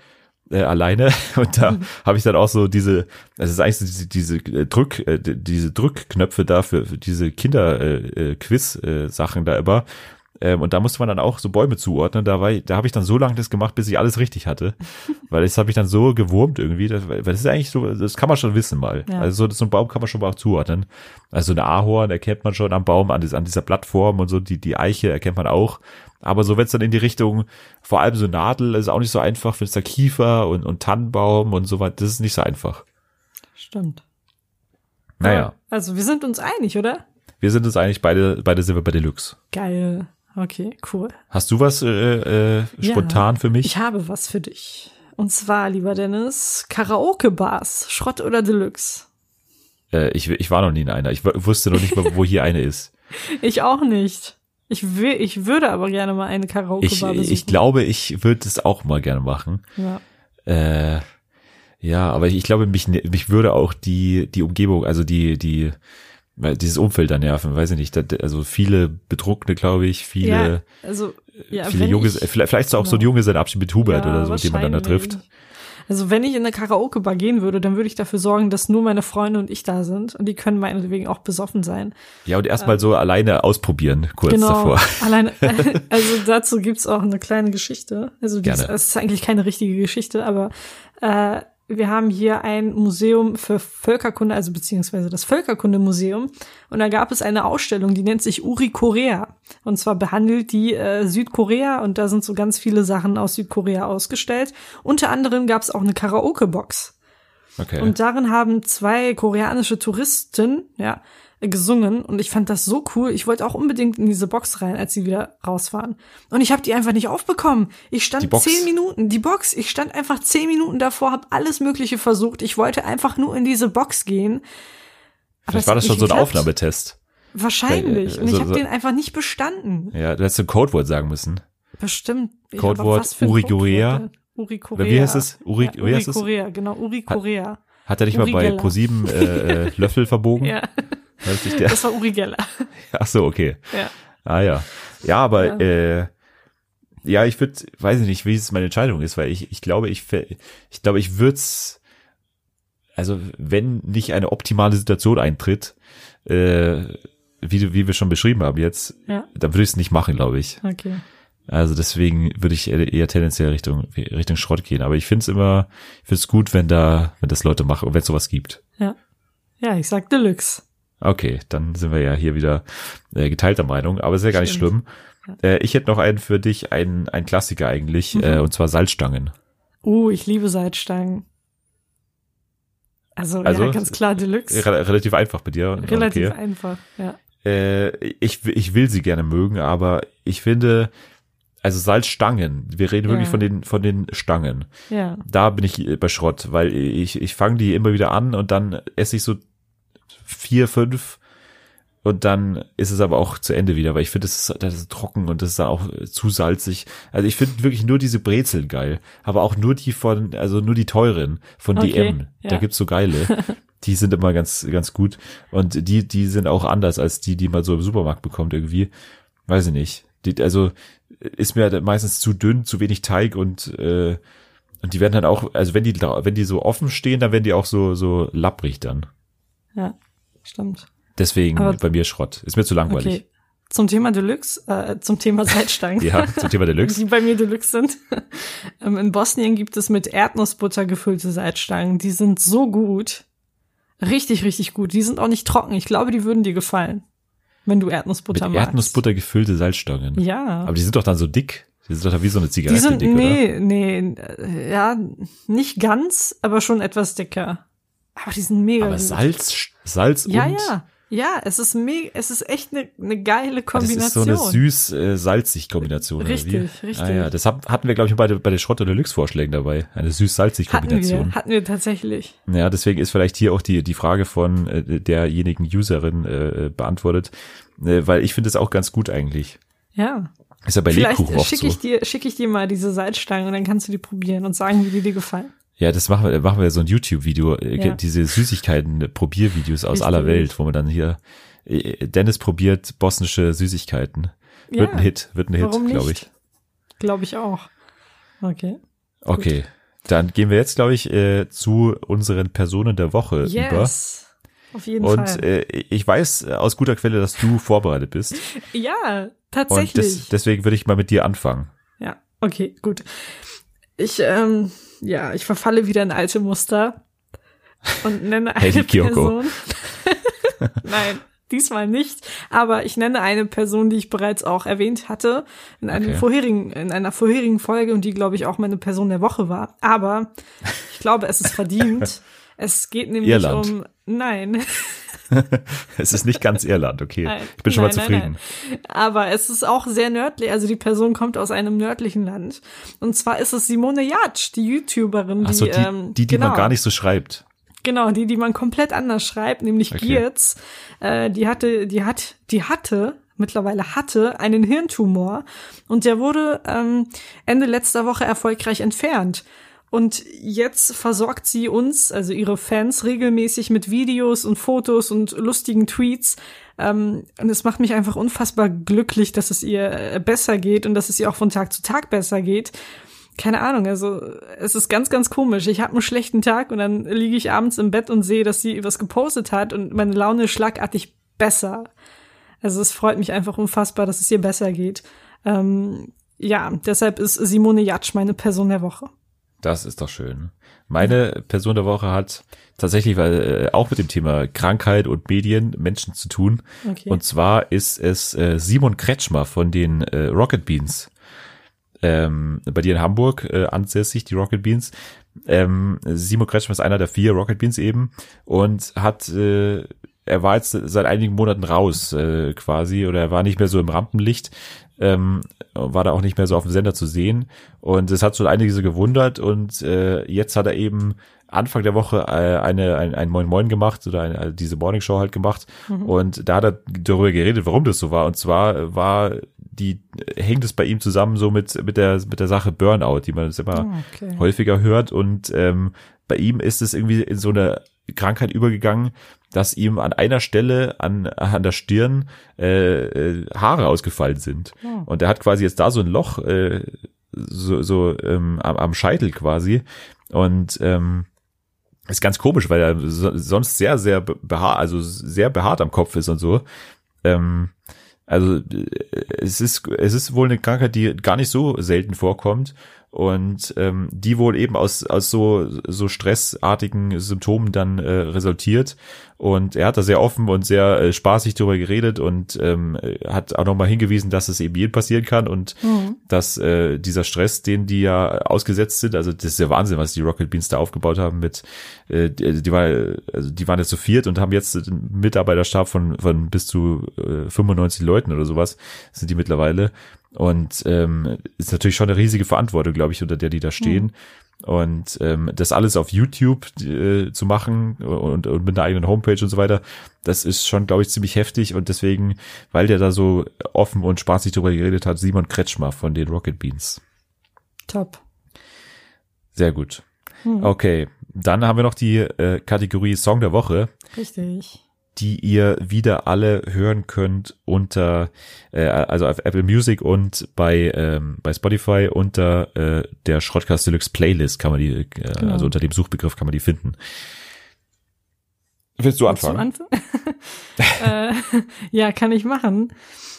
[SPEAKER 1] äh, alleine und da habe ich dann auch so diese, das ist eigentlich so diese, diese äh, Drück, äh, diese Drückknöpfe da für, für diese Kinder äh, äh, Quiz äh, Sachen da immer. Ähm, und da musste man dann auch so Bäume zuordnen. Da war da habe ich dann so lange das gemacht, bis ich alles richtig hatte, weil das habe ich dann so gewurmt irgendwie. Das, weil das ist eigentlich so, das kann man schon wissen mal.
[SPEAKER 2] Ja.
[SPEAKER 1] Also so, so ein Baum kann man schon mal auch zuordnen. Also eine Ahorn erkennt man schon am Baum, an, an dieser Blattform und so. Die die Eiche erkennt man auch. Aber so wenn es dann in die Richtung, vor allem so Nadel, ist auch nicht so einfach, wenn es da Kiefer und, und Tannenbaum und so weiter, das ist nicht so einfach.
[SPEAKER 2] Stimmt.
[SPEAKER 1] Naja,
[SPEAKER 2] Also wir sind uns einig, oder?
[SPEAKER 1] wir sind uns eigentlich beide, beide sind wir bei Deluxe.
[SPEAKER 2] Geil. Okay, cool.
[SPEAKER 1] Hast du was äh, äh,
[SPEAKER 2] Ja.
[SPEAKER 1] spontan für mich?
[SPEAKER 2] Ich habe was für dich. Und zwar, lieber Dennis, Karaoke-Bars, Schrott oder Deluxe?
[SPEAKER 1] Äh, ich, ich war noch nie in einer. Ich wusste noch nicht mal, wo hier eine ist.
[SPEAKER 2] Ich auch nicht. Ich will, ich würde aber gerne mal eine
[SPEAKER 1] Ich,
[SPEAKER 2] Karaoke-Bar besuchen.
[SPEAKER 1] ich glaube, ich würde es auch mal gerne machen.
[SPEAKER 2] Ja.
[SPEAKER 1] Äh, ja, aber ich glaube, mich, mich würde auch die, die Umgebung, also die, die, weil dieses Umfeld da nerven, weiß ich nicht. da- Also viele Betrunkene, glaube ich, viele,
[SPEAKER 2] ja, also, ja,
[SPEAKER 1] viele junge,
[SPEAKER 2] ich-
[SPEAKER 1] vielleicht, vielleicht auch so ein
[SPEAKER 2] Genau.
[SPEAKER 1] Junggesellenabschied mit Hubert
[SPEAKER 2] Ja,
[SPEAKER 1] oder so, den man dann da trifft.
[SPEAKER 2] Also wenn ich in eine Karaoke-Bar gehen würde, dann würde ich dafür sorgen, dass nur meine Freunde und ich da sind. Und die können meinetwegen auch besoffen sein.
[SPEAKER 1] Ja, und erstmal so alleine ausprobieren, kurz
[SPEAKER 2] genau.
[SPEAKER 1] davor.
[SPEAKER 2] Allein, also dazu gibt's auch eine kleine Geschichte. Also die ist,
[SPEAKER 1] Gerne.
[SPEAKER 2] es ist eigentlich keine richtige Geschichte, aber äh, wir haben hier ein Museum für Völkerkunde, also beziehungsweise das Völkerkundemuseum. Und da gab es eine Ausstellung, die nennt sich Uri Korea. Und zwar behandelt die äh, Südkorea und da sind so ganz viele Sachen aus Südkorea ausgestellt. Unter anderem gab's auch eine Karaoke-Box.
[SPEAKER 1] Okay.
[SPEAKER 2] Und darin haben zwei koreanische Touristen, ja, gesungen und ich fand das so cool. Ich wollte auch unbedingt in diese Box rein, als sie wieder raus waren. Und ich habe die einfach nicht aufbekommen. Ich stand zehn Minuten, die Box, ich stand einfach zehn Minuten davor, habe alles Mögliche versucht. Ich wollte einfach nur in diese Box gehen. Aber
[SPEAKER 1] vielleicht war
[SPEAKER 2] hat
[SPEAKER 1] das schon so ein
[SPEAKER 2] geklappt.
[SPEAKER 1] Aufnahmetest.
[SPEAKER 2] Wahrscheinlich.
[SPEAKER 1] Äh,
[SPEAKER 2] Und ich habe den einfach nicht bestanden.
[SPEAKER 1] Ja, du hättest ein Codewort sagen müssen.
[SPEAKER 2] Bestimmt. Ich-
[SPEAKER 1] Codewort Uri Korea?
[SPEAKER 2] Uri Korea.
[SPEAKER 1] Wie heißt es? Uri,
[SPEAKER 2] ja, Uri? Korea, genau. Uri Korea.
[SPEAKER 1] Hat er nicht mal
[SPEAKER 2] Uri
[SPEAKER 1] bei
[SPEAKER 2] Geller.
[SPEAKER 1] ProSieben äh, äh, Löffel verbogen?
[SPEAKER 2] Ja,
[SPEAKER 1] Hat sich der,
[SPEAKER 2] das war Uri Geller.
[SPEAKER 1] ach so, okay.
[SPEAKER 2] Ja.
[SPEAKER 1] Ah ja. Ja, aber
[SPEAKER 2] Ja.
[SPEAKER 1] äh, ja, ich würde, weiß ich nicht, wie es meine Entscheidung ist, weil ich, ich glaube, ich, ich glaube, ich würde also wenn nicht eine optimale Situation eintritt, äh, wie, du- wie wir schon beschrieben haben jetzt,
[SPEAKER 2] Ja.
[SPEAKER 1] dann würde ich es nicht machen, glaube ich.
[SPEAKER 2] Okay.
[SPEAKER 1] Also deswegen würde ich eher, eher tendenziell Richtung Richtung Schrott gehen. Aber ich finde es immer, ich finde es gut, wenn da, wenn das Leute machen, wenn es sowas gibt.
[SPEAKER 2] Ja. Ja, ich sag Deluxe.
[SPEAKER 1] Okay, dann sind wir ja hier wieder äh, geteilter Meinung, aber ist ja gar nicht
[SPEAKER 2] Stimmt.
[SPEAKER 1] schlimm. Äh, ich hätte noch einen für dich, einen, einen Klassiker eigentlich,
[SPEAKER 2] Mhm.
[SPEAKER 1] äh, und zwar Salzstangen.
[SPEAKER 2] Uh, ich liebe Salzstangen. Also,
[SPEAKER 1] Also,
[SPEAKER 2] ja, ganz klar Deluxe.
[SPEAKER 1] Re relativ einfach bei dir.
[SPEAKER 2] Relativ
[SPEAKER 1] Okay.
[SPEAKER 2] einfach, ja.
[SPEAKER 1] Äh, ich, ich will sie gerne mögen, aber ich finde, also Salzstangen, wir reden wirklich
[SPEAKER 2] Ja.
[SPEAKER 1] von den, von den Stangen.
[SPEAKER 2] Ja.
[SPEAKER 1] Da bin ich äh, bei Schrott, weil ich, ich fange die immer wieder an und dann esse ich so vier, fünf und dann ist es aber auch zu Ende wieder, weil ich finde, das ist, das ist trocken und das ist dann auch äh, zu salzig. Also ich finde wirklich nur diese Brezeln geil, aber auch nur die von, also nur die teuren von
[SPEAKER 2] Okay,
[SPEAKER 1] DM. Da
[SPEAKER 2] ja.
[SPEAKER 1] gibt's so geile. Die sind immer ganz, ganz gut. Und die, die sind auch anders als die, die man so im Supermarkt bekommt irgendwie. Weiß ich nicht. Die, also ist mir meistens zu dünn, zu wenig Teig und äh, und die werden dann auch, also wenn die wenn die so offen stehen, dann werden die auch so so lapprig dann.
[SPEAKER 2] Ja. Stimmt.
[SPEAKER 1] Deswegen
[SPEAKER 2] Aber-
[SPEAKER 1] bei mir Schrott. Ist mir zu langweilig.
[SPEAKER 2] Okay. zum Thema Deluxe, äh, zum Thema Salzstangen.
[SPEAKER 1] Ja, zum Thema Deluxe.
[SPEAKER 2] Die bei mir Deluxe sind. ähm, in Bosnien gibt es mit Erdnussbutter gefüllte Salzstangen. Die sind so gut. Richtig, richtig gut. Die sind auch nicht trocken. Ich glaube, die würden dir gefallen, wenn du Erdnussbutter
[SPEAKER 1] Mit
[SPEAKER 2] magst.
[SPEAKER 1] Erdnussbutter gefüllte Salzstangen.
[SPEAKER 2] Ja.
[SPEAKER 1] Aber die sind doch dann so dick. Die sind doch wie so eine
[SPEAKER 2] die
[SPEAKER 1] Zigarette
[SPEAKER 2] sind,
[SPEAKER 1] dick, oder?
[SPEAKER 2] nee, nee, ja, nicht ganz, aber schon etwas dicker. Aber die sind mega
[SPEAKER 1] Aber
[SPEAKER 2] gut.
[SPEAKER 1] Salz, Salz
[SPEAKER 2] Ja,
[SPEAKER 1] und
[SPEAKER 2] ja. Ja, es ist mega, es ist echt eine ne geile
[SPEAKER 1] Ah, das ist so
[SPEAKER 2] Kombination.
[SPEAKER 1] eine süß-salzig Kombination. oder
[SPEAKER 2] Richtig,
[SPEAKER 1] wie?
[SPEAKER 2] richtig.
[SPEAKER 1] Ah, ja, das hab, hatten wir glaube ich bei, bei den Schrott- oder Deluxe-Vorschlägen dabei. Eine süß-salzig
[SPEAKER 2] hatten
[SPEAKER 1] Kombination.
[SPEAKER 2] wir, hatten wir tatsächlich.
[SPEAKER 1] Ja, deswegen ist vielleicht hier auch die, die Frage von äh, derjenigen Userin äh, beantwortet, äh, weil ich finde es auch ganz gut eigentlich.
[SPEAKER 2] Ja.
[SPEAKER 1] Ist ja bei
[SPEAKER 2] Vielleicht
[SPEAKER 1] Lebkuchen oft
[SPEAKER 2] schicke
[SPEAKER 1] so.
[SPEAKER 2] ich dir, schicke ich dir mal diese Salzstangen und dann kannst du die probieren und sagen, wie die dir gefallen.
[SPEAKER 1] Ja, das machen wir, machen wir so ein YouTube-Video, äh,
[SPEAKER 2] Ja.
[SPEAKER 1] diese Süßigkeiten-Probiervideos aus
[SPEAKER 2] Richtig.
[SPEAKER 1] aller Welt, wo man dann hier, äh, Dennis probiert bosnische Süßigkeiten. Wird
[SPEAKER 2] Ja,
[SPEAKER 1] ein Hit, wird ein Hit,
[SPEAKER 2] Warum
[SPEAKER 1] glaube
[SPEAKER 2] nicht?
[SPEAKER 1] ich.
[SPEAKER 2] Glaube ich auch. Okay.
[SPEAKER 1] Okay, dann gehen wir jetzt, glaube ich, äh, zu unseren Personen der Woche über.
[SPEAKER 2] Yes. Auf jeden
[SPEAKER 1] Und
[SPEAKER 2] Fall.
[SPEAKER 1] äh, ich weiß aus guter Quelle, dass du vorbereitet bist.
[SPEAKER 2] ja,
[SPEAKER 1] Und
[SPEAKER 2] tatsächlich.
[SPEAKER 1] des, deswegen würde ich mal mit dir anfangen.
[SPEAKER 2] Ja, okay, gut. Ich, ähm, ja, ich verfalle wieder in alte Muster und nenne eine. Person. Nein, diesmal nicht. Aber ich nenne eine Person, die ich bereits auch erwähnt hatte in einem
[SPEAKER 1] Okay.
[SPEAKER 2] vorherigen, in einer vorherigen Folge und die, glaube ich, auch meine Person der Woche war. Aber ich glaube, es ist verdient. Es geht nämlich
[SPEAKER 1] Irland.
[SPEAKER 2] um, nein,
[SPEAKER 1] Es ist nicht ganz Irland, okay.
[SPEAKER 2] Nein,
[SPEAKER 1] ich bin schon mal
[SPEAKER 2] nein, nein,
[SPEAKER 1] zufrieden.
[SPEAKER 2] nein. Aber es ist auch sehr nördlich. Also die Person kommt aus einem nördlichen Land. Und zwar ist es Simone Jatsch, die YouTuberin, die,
[SPEAKER 1] Ach so, die,
[SPEAKER 2] ähm,
[SPEAKER 1] die, die
[SPEAKER 2] genau,
[SPEAKER 1] man gar nicht so schreibt.
[SPEAKER 2] Genau, die, die man komplett anders schreibt, nämlich
[SPEAKER 1] Okay.
[SPEAKER 2] Giertz. Äh, die hatte, die hat, die hatte, mittlerweile hatte einen Hirntumor und der wurde ähm, Ende letzter Woche erfolgreich entfernt. Und jetzt versorgt sie uns, also ihre Fans, regelmäßig mit Videos und Fotos und lustigen Tweets. Ähm, und es macht mich einfach unfassbar glücklich, dass es ihr äh, besser geht und dass es ihr auch von Tag zu Tag besser geht. Keine Ahnung, also es ist ganz, ganz komisch. Ich habe einen schlechten Tag und dann liege ich abends im Bett und sehe, dass sie was gepostet hat und meine Laune ist schlagartig besser. Also es freut mich einfach unfassbar, dass es ihr besser geht. Ähm, ja, deshalb ist Simone Jatsch meine Person der Woche.
[SPEAKER 1] Das ist doch schön. Meine Person der Woche hat tatsächlich weil, äh, auch mit dem Thema Krankheit und Medien Menschen zu tun.
[SPEAKER 2] Okay.
[SPEAKER 1] Und zwar ist es äh, Simon Kretschmer von den äh, Rocket Beans. Ähm, bei dir in Hamburg äh, ansässig, die Rocket Beans. Ähm, Simon Kretschmer ist einer der vier Rocket Beans eben und hat, äh, er war jetzt seit einigen Monaten raus äh, quasi oder er war nicht mehr so im Rampenlicht, ähm, war da auch nicht mehr so auf dem Sender zu sehen. Und es hat so einige so gewundert. Und äh, jetzt hat er eben Anfang der Woche äh, eine, ein, ein Moin Moin gemacht oder eine, also diese Morning Show halt gemacht. Und da hat er darüber geredet, warum das so war. Und zwar war die hängt es bei ihm zusammen so mit mit der mit der Sache Burnout, die man jetzt immer
[SPEAKER 2] Ah, okay.
[SPEAKER 1] häufiger hört. Und ähm, bei ihm ist es irgendwie in so eine Krankheit übergegangen, dass ihm an einer Stelle an, an der Stirn äh, äh, Haare ausgefallen sind.
[SPEAKER 2] Oh.
[SPEAKER 1] Und er hat quasi jetzt da so ein Loch äh, so, so ähm, am, am Scheitel quasi. Und ähm, ist ganz komisch, weil er so, sonst sehr, sehr behaart, also sehr behaart am Kopf ist und so. Ähm, also äh, es ist es ist wohl eine Krankheit, die gar nicht so selten vorkommt und ähm, die wohl eben aus aus so so stressartigen Symptomen dann äh, resultiert und er hat da sehr offen und sehr äh, spaßig darüber geredet und ähm, hat auch nochmal hingewiesen, dass es eben jedem passieren kann und
[SPEAKER 2] Mhm.
[SPEAKER 1] dass äh, dieser Stress, den die ja ausgesetzt sind, also das ist ja Wahnsinn, was die Rocket Beans da aufgebaut haben mit, äh, die, die, war, also die waren jetzt zu viert und haben jetzt einen Mitarbeiterstab von, von bis zu äh, 95 Leuten oder sowas, sind die mittlerweile. Und ähm, ist natürlich schon eine riesige Verantwortung, glaube ich, unter der die da stehen. Und ähm, das alles auf YouTube äh, zu machen und, und mit einer eigenen Homepage und so weiter, das ist schon, glaube ich, ziemlich heftig. Und deswegen, weil der da so offen und spaßig drüber geredet hat, Simon Kretschmer von den Rocket Beans.
[SPEAKER 2] Top.
[SPEAKER 1] Sehr gut.
[SPEAKER 2] Hm.
[SPEAKER 1] Okay, dann haben wir noch die äh, Kategorie Song der Woche,
[SPEAKER 2] Richtig.
[SPEAKER 1] Die ihr wieder alle hören könnt unter, äh, also auf Apple Music und bei ähm, bei Spotify unter äh, der Schrottcast Deluxe Playlist kann man die, äh,
[SPEAKER 2] Genau.
[SPEAKER 1] also unter dem Suchbegriff kann man die finden. Willst du
[SPEAKER 2] Willst du
[SPEAKER 1] anfangen?
[SPEAKER 2] anfangen? äh, ja, kann ich machen.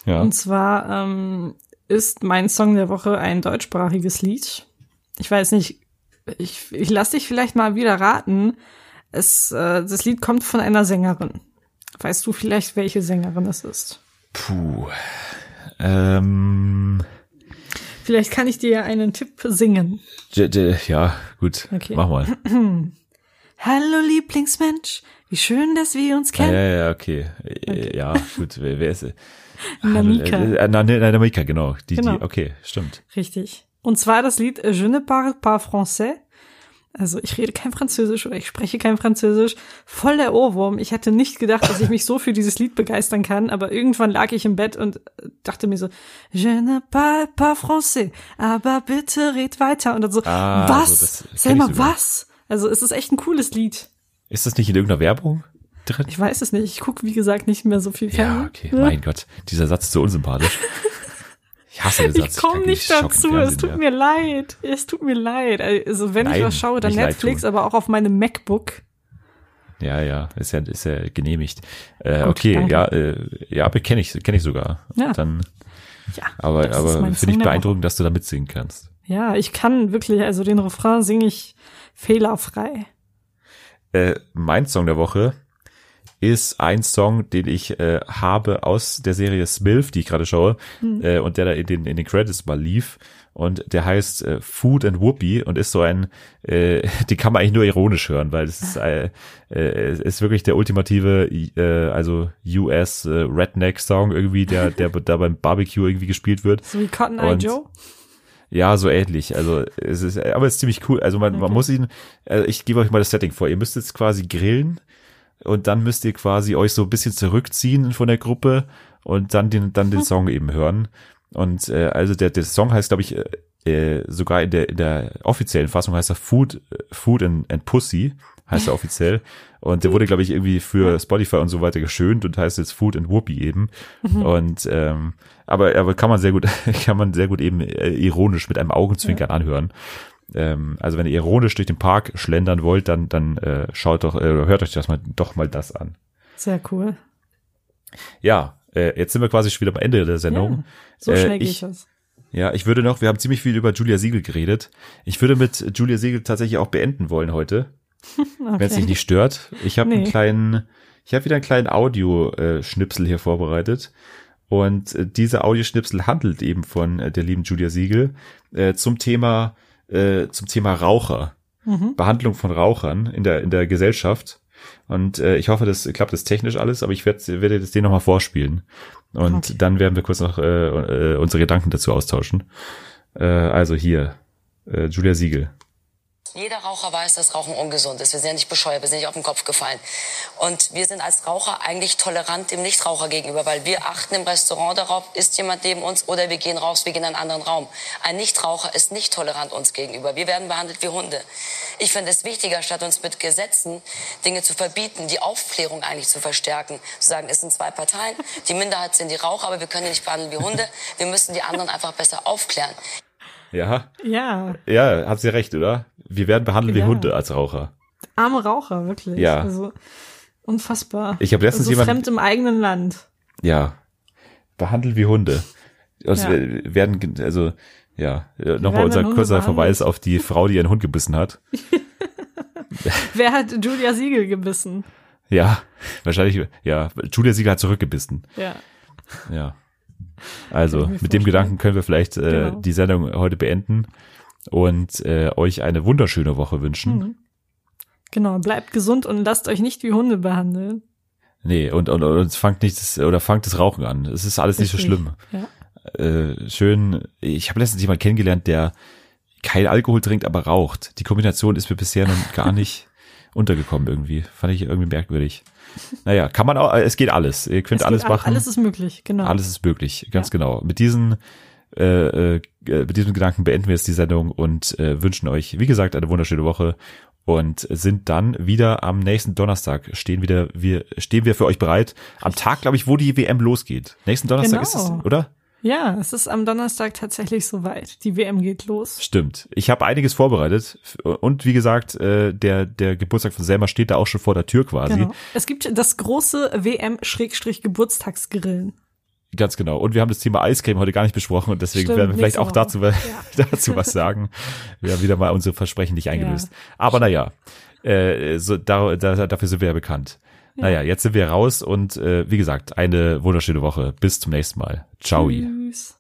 [SPEAKER 1] Ja.
[SPEAKER 2] Und zwar ähm, ist mein Song der Woche ein deutschsprachiges Lied. Ich weiß nicht, ich, ich lass dich vielleicht mal wieder raten. Es, äh, das Lied kommt von einer Sängerin. Weißt du vielleicht, welche Sängerin es ist?
[SPEAKER 1] Puh. Ähm,
[SPEAKER 2] Vielleicht kann ich dir einen Tipp singen.
[SPEAKER 1] ja, gut.
[SPEAKER 2] Okay.
[SPEAKER 1] Mach mal.
[SPEAKER 2] Hallo Lieblingsmensch, wie schön, dass wir uns kennen.
[SPEAKER 1] ja, ja, okay. Äh, Ja, gut. Wer, wer ist äh,
[SPEAKER 2] Namika.
[SPEAKER 1] Äh, na, na, Namika, genau. Die,
[SPEAKER 2] Genau.
[SPEAKER 1] die, okay, stimmt.
[SPEAKER 2] Richtig. Und zwar das Lied Je ne parle pas français. Also ich rede kein Französisch oder ich spreche kein Französisch. Voll der Ohrwurm. Ich hätte nicht gedacht, dass ich mich so für dieses Lied begeistern kann, aber irgendwann lag ich im Bett und dachte mir so, Je ne parle pas français, aber bitte red weiter. Und dann so,
[SPEAKER 1] Ah,
[SPEAKER 2] was?
[SPEAKER 1] so, das kenn ich
[SPEAKER 2] Selma, was? Also es ist echt ein cooles Lied.
[SPEAKER 1] Ist das nicht in irgendeiner Werbung drin?
[SPEAKER 2] Ich weiß es nicht. Ich gucke, wie gesagt, nicht mehr so viel
[SPEAKER 1] Ja,
[SPEAKER 2] Fernsehen.
[SPEAKER 1] okay. Mein Gott, dieser Satz ist so unsympathisch. Ich hasse den Satz.
[SPEAKER 2] Ich komme nicht dazu, es tut
[SPEAKER 1] mehr.
[SPEAKER 2] mir leid. Es tut mir leid. Also wenn
[SPEAKER 1] Nein,
[SPEAKER 2] ich was schaue, dann Netflix, aber auch auf meinem MacBook.
[SPEAKER 1] Ja, ja, ist ja, ist ja genehmigt. Äh,
[SPEAKER 2] Gut,
[SPEAKER 1] okay,
[SPEAKER 2] danke.
[SPEAKER 1] ja, äh, ja, kenne ich, kenne ich sogar.
[SPEAKER 2] Ja.
[SPEAKER 1] Dann,
[SPEAKER 2] Ja,
[SPEAKER 1] aber, aber finde ich beeindruckend, dass du da mitsingen kannst.
[SPEAKER 2] Ja, ich kann wirklich, also den Refrain singe ich fehlerfrei.
[SPEAKER 1] Äh, mein Song der Woche ist ein Song, den ich äh, habe aus der Serie Smilf, die ich gerade schaue, äh, und der da in den, in den Credits mal lief. Und der heißt äh, Food and Whoopi und ist so ein, äh, die kann man eigentlich nur ironisch hören, weil es ist, äh, äh, ist wirklich der ultimative, äh, also US äh, Redneck Song irgendwie, der, der da beim Barbecue irgendwie gespielt wird.
[SPEAKER 2] So wie Cotton Eye Joe.
[SPEAKER 1] Ja, so ähnlich. Also es ist, aber es ist ziemlich cool. Also man, man
[SPEAKER 2] Okay.
[SPEAKER 1] muss ihn, äh, ich gebe euch mal das Setting vor. Ihr müsst jetzt quasi grillen und dann müsst ihr quasi euch so ein bisschen zurückziehen von der Gruppe und dann den, dann den Song eben hören. Und äh, also der, der Song heißt, glaube ich, äh, äh, sogar in der, in der offiziellen Fassung heißt er Food, Food and, and Pussy, heißt er offiziell. Und der wurde, glaube ich, irgendwie für Spotify und so weiter geschönt und heißt jetzt Food and Whoopi eben. Und ähm, aber, aber kann man sehr gut, kann man sehr gut eben äh, ironisch mit einem Augenzwinkern anhören. Ähm, also wenn ihr ironisch durch den Park schlendern wollt, dann, dann äh, schaut doch, äh, hört euch das mal doch mal das an.
[SPEAKER 2] Sehr cool.
[SPEAKER 1] Ja, äh, jetzt sind wir quasi schon wieder am Ende der Sendung.
[SPEAKER 2] Ja, so
[SPEAKER 1] Äh,
[SPEAKER 2] schnell geht
[SPEAKER 1] ich-
[SPEAKER 2] das.
[SPEAKER 1] Ja, ich würde noch, wir haben ziemlich viel über Julia Siegel geredet. Ich würde mit Julia Siegel tatsächlich auch beenden wollen heute, wenn es dich nicht stört. Ich habe einen
[SPEAKER 2] Nee.
[SPEAKER 1] kleinen, ich habe wieder einen kleinen Audioschnipsel hier vorbereitet. Und äh, dieser Audioschnipsel handelt eben von äh, der lieben Julia Siegel äh, zum Thema, äh, zum Thema Raucher.
[SPEAKER 2] Mhm.
[SPEAKER 1] Behandlung von Rauchern in der, in der Gesellschaft. Und äh, ich hoffe, das klappt das technisch alles, aber ich werde werd das den nochmal vorspielen. Und
[SPEAKER 2] Okay.
[SPEAKER 1] dann werden wir kurz noch äh, äh, unsere Gedanken dazu austauschen. Äh, also hier, äh, Julia Siegel.
[SPEAKER 4] Jeder Raucher weiß, dass Rauchen ungesund ist. Wir sind ja nicht bescheuert, wir sind nicht auf den Kopf gefallen. Und wir sind als Raucher eigentlich tolerant dem Nichtraucher gegenüber, weil wir achten im Restaurant darauf, ist jemand neben uns oder wir gehen raus, wir gehen in einen anderen Raum. Ein Nichtraucher ist nicht tolerant uns gegenüber. Wir werden behandelt wie Hunde. Ich finde es wichtiger, statt uns mit Gesetzen Dinge zu verbieten, die Aufklärung eigentlich zu verstärken. Zu sagen, es sind zwei Parteien, die Minderheit sind die Raucher, aber wir können die nicht behandeln wie Hunde. Wir müssen die anderen einfach besser aufklären.
[SPEAKER 1] Ja,
[SPEAKER 2] Ja,
[SPEAKER 1] ja, hat sie recht, oder? Wir werden behandelt wie
[SPEAKER 2] Ja.
[SPEAKER 1] Hunde als Raucher.
[SPEAKER 2] arme Raucher, wirklich.
[SPEAKER 1] Ja.
[SPEAKER 2] Also, unfassbar.
[SPEAKER 1] Ich habe letztens
[SPEAKER 2] also
[SPEAKER 1] jemand-
[SPEAKER 2] fremd im eigenen Land.
[SPEAKER 1] Ja, behandelt wie Hunde. Also
[SPEAKER 2] Ja.
[SPEAKER 1] wir werden, also ja, äh, nochmal unser kurzer. Verweis auf die Frau, die ihren Hund gebissen hat.
[SPEAKER 2] Wer hat Julia Siegel gebissen?
[SPEAKER 1] Ja, wahrscheinlich, ja, Julia Sieger hat zurückgebissen.
[SPEAKER 2] Ja.
[SPEAKER 1] Ja. Also, mit dem. Gedanken können wir vielleicht äh,
[SPEAKER 2] Genau.
[SPEAKER 1] die Sendung heute beenden und äh, euch eine wunderschöne Woche wünschen.
[SPEAKER 2] Mhm. Genau, bleibt gesund und lasst euch nicht wie Hunde behandeln.
[SPEAKER 1] Nee, und, und, und fangt nicht das, oder fangt das Rauchen an. Es ist alles nicht so
[SPEAKER 2] Richtig.
[SPEAKER 1] schlimm.
[SPEAKER 2] Ja.
[SPEAKER 1] Äh, schön, ich habe letztens jemanden kennengelernt, der kein Alkohol trinkt, aber raucht. Die Kombination ist mir bisher noch gar nicht untergekommen irgendwie. Fand ich irgendwie merkwürdig. Naja, kann man auch, es geht alles. Ihr könnt
[SPEAKER 2] Es
[SPEAKER 1] alles
[SPEAKER 2] all-
[SPEAKER 1] machen.
[SPEAKER 2] Alles ist möglich, genau.
[SPEAKER 1] Alles ist möglich, ganz genau. Mit diesen, äh, äh, mit diesem Gedanken beenden wir jetzt die Sendung und äh, wünschen euch, wie gesagt, eine wunderschöne Woche und sind dann wieder am nächsten Donnerstag stehen wieder wir stehen wir für euch bereit am Tag, glaube ich, wo die WM losgeht. Nächsten Donnerstag
[SPEAKER 2] Genau.
[SPEAKER 1] ist es, oder?
[SPEAKER 2] Ja, es ist am Donnerstag tatsächlich soweit. Die WM geht los.
[SPEAKER 1] Stimmt. Ich habe einiges vorbereitet und wie gesagt, äh, der der Geburtstag von Selma steht da auch schon vor der Tür quasi.
[SPEAKER 2] Genau. Es gibt das große WM-Geburtstagsgrillen.
[SPEAKER 1] Ganz genau. Und wir haben das Thema Eiscreme heute gar nicht besprochen und deswegen
[SPEAKER 2] Stimmt,
[SPEAKER 1] werden wir vielleicht auch dazu,
[SPEAKER 2] Woche.
[SPEAKER 1] dazu was sagen. Wir haben wieder mal unsere Versprechen nicht eingelöst. Aber naja, äh, so, da, da, dafür sind wir ja bekannt. Naja, jetzt sind wir raus und äh, wie gesagt, eine wunderschöne Woche. Bis zum nächsten Mal. Ciao.
[SPEAKER 2] Tschüss.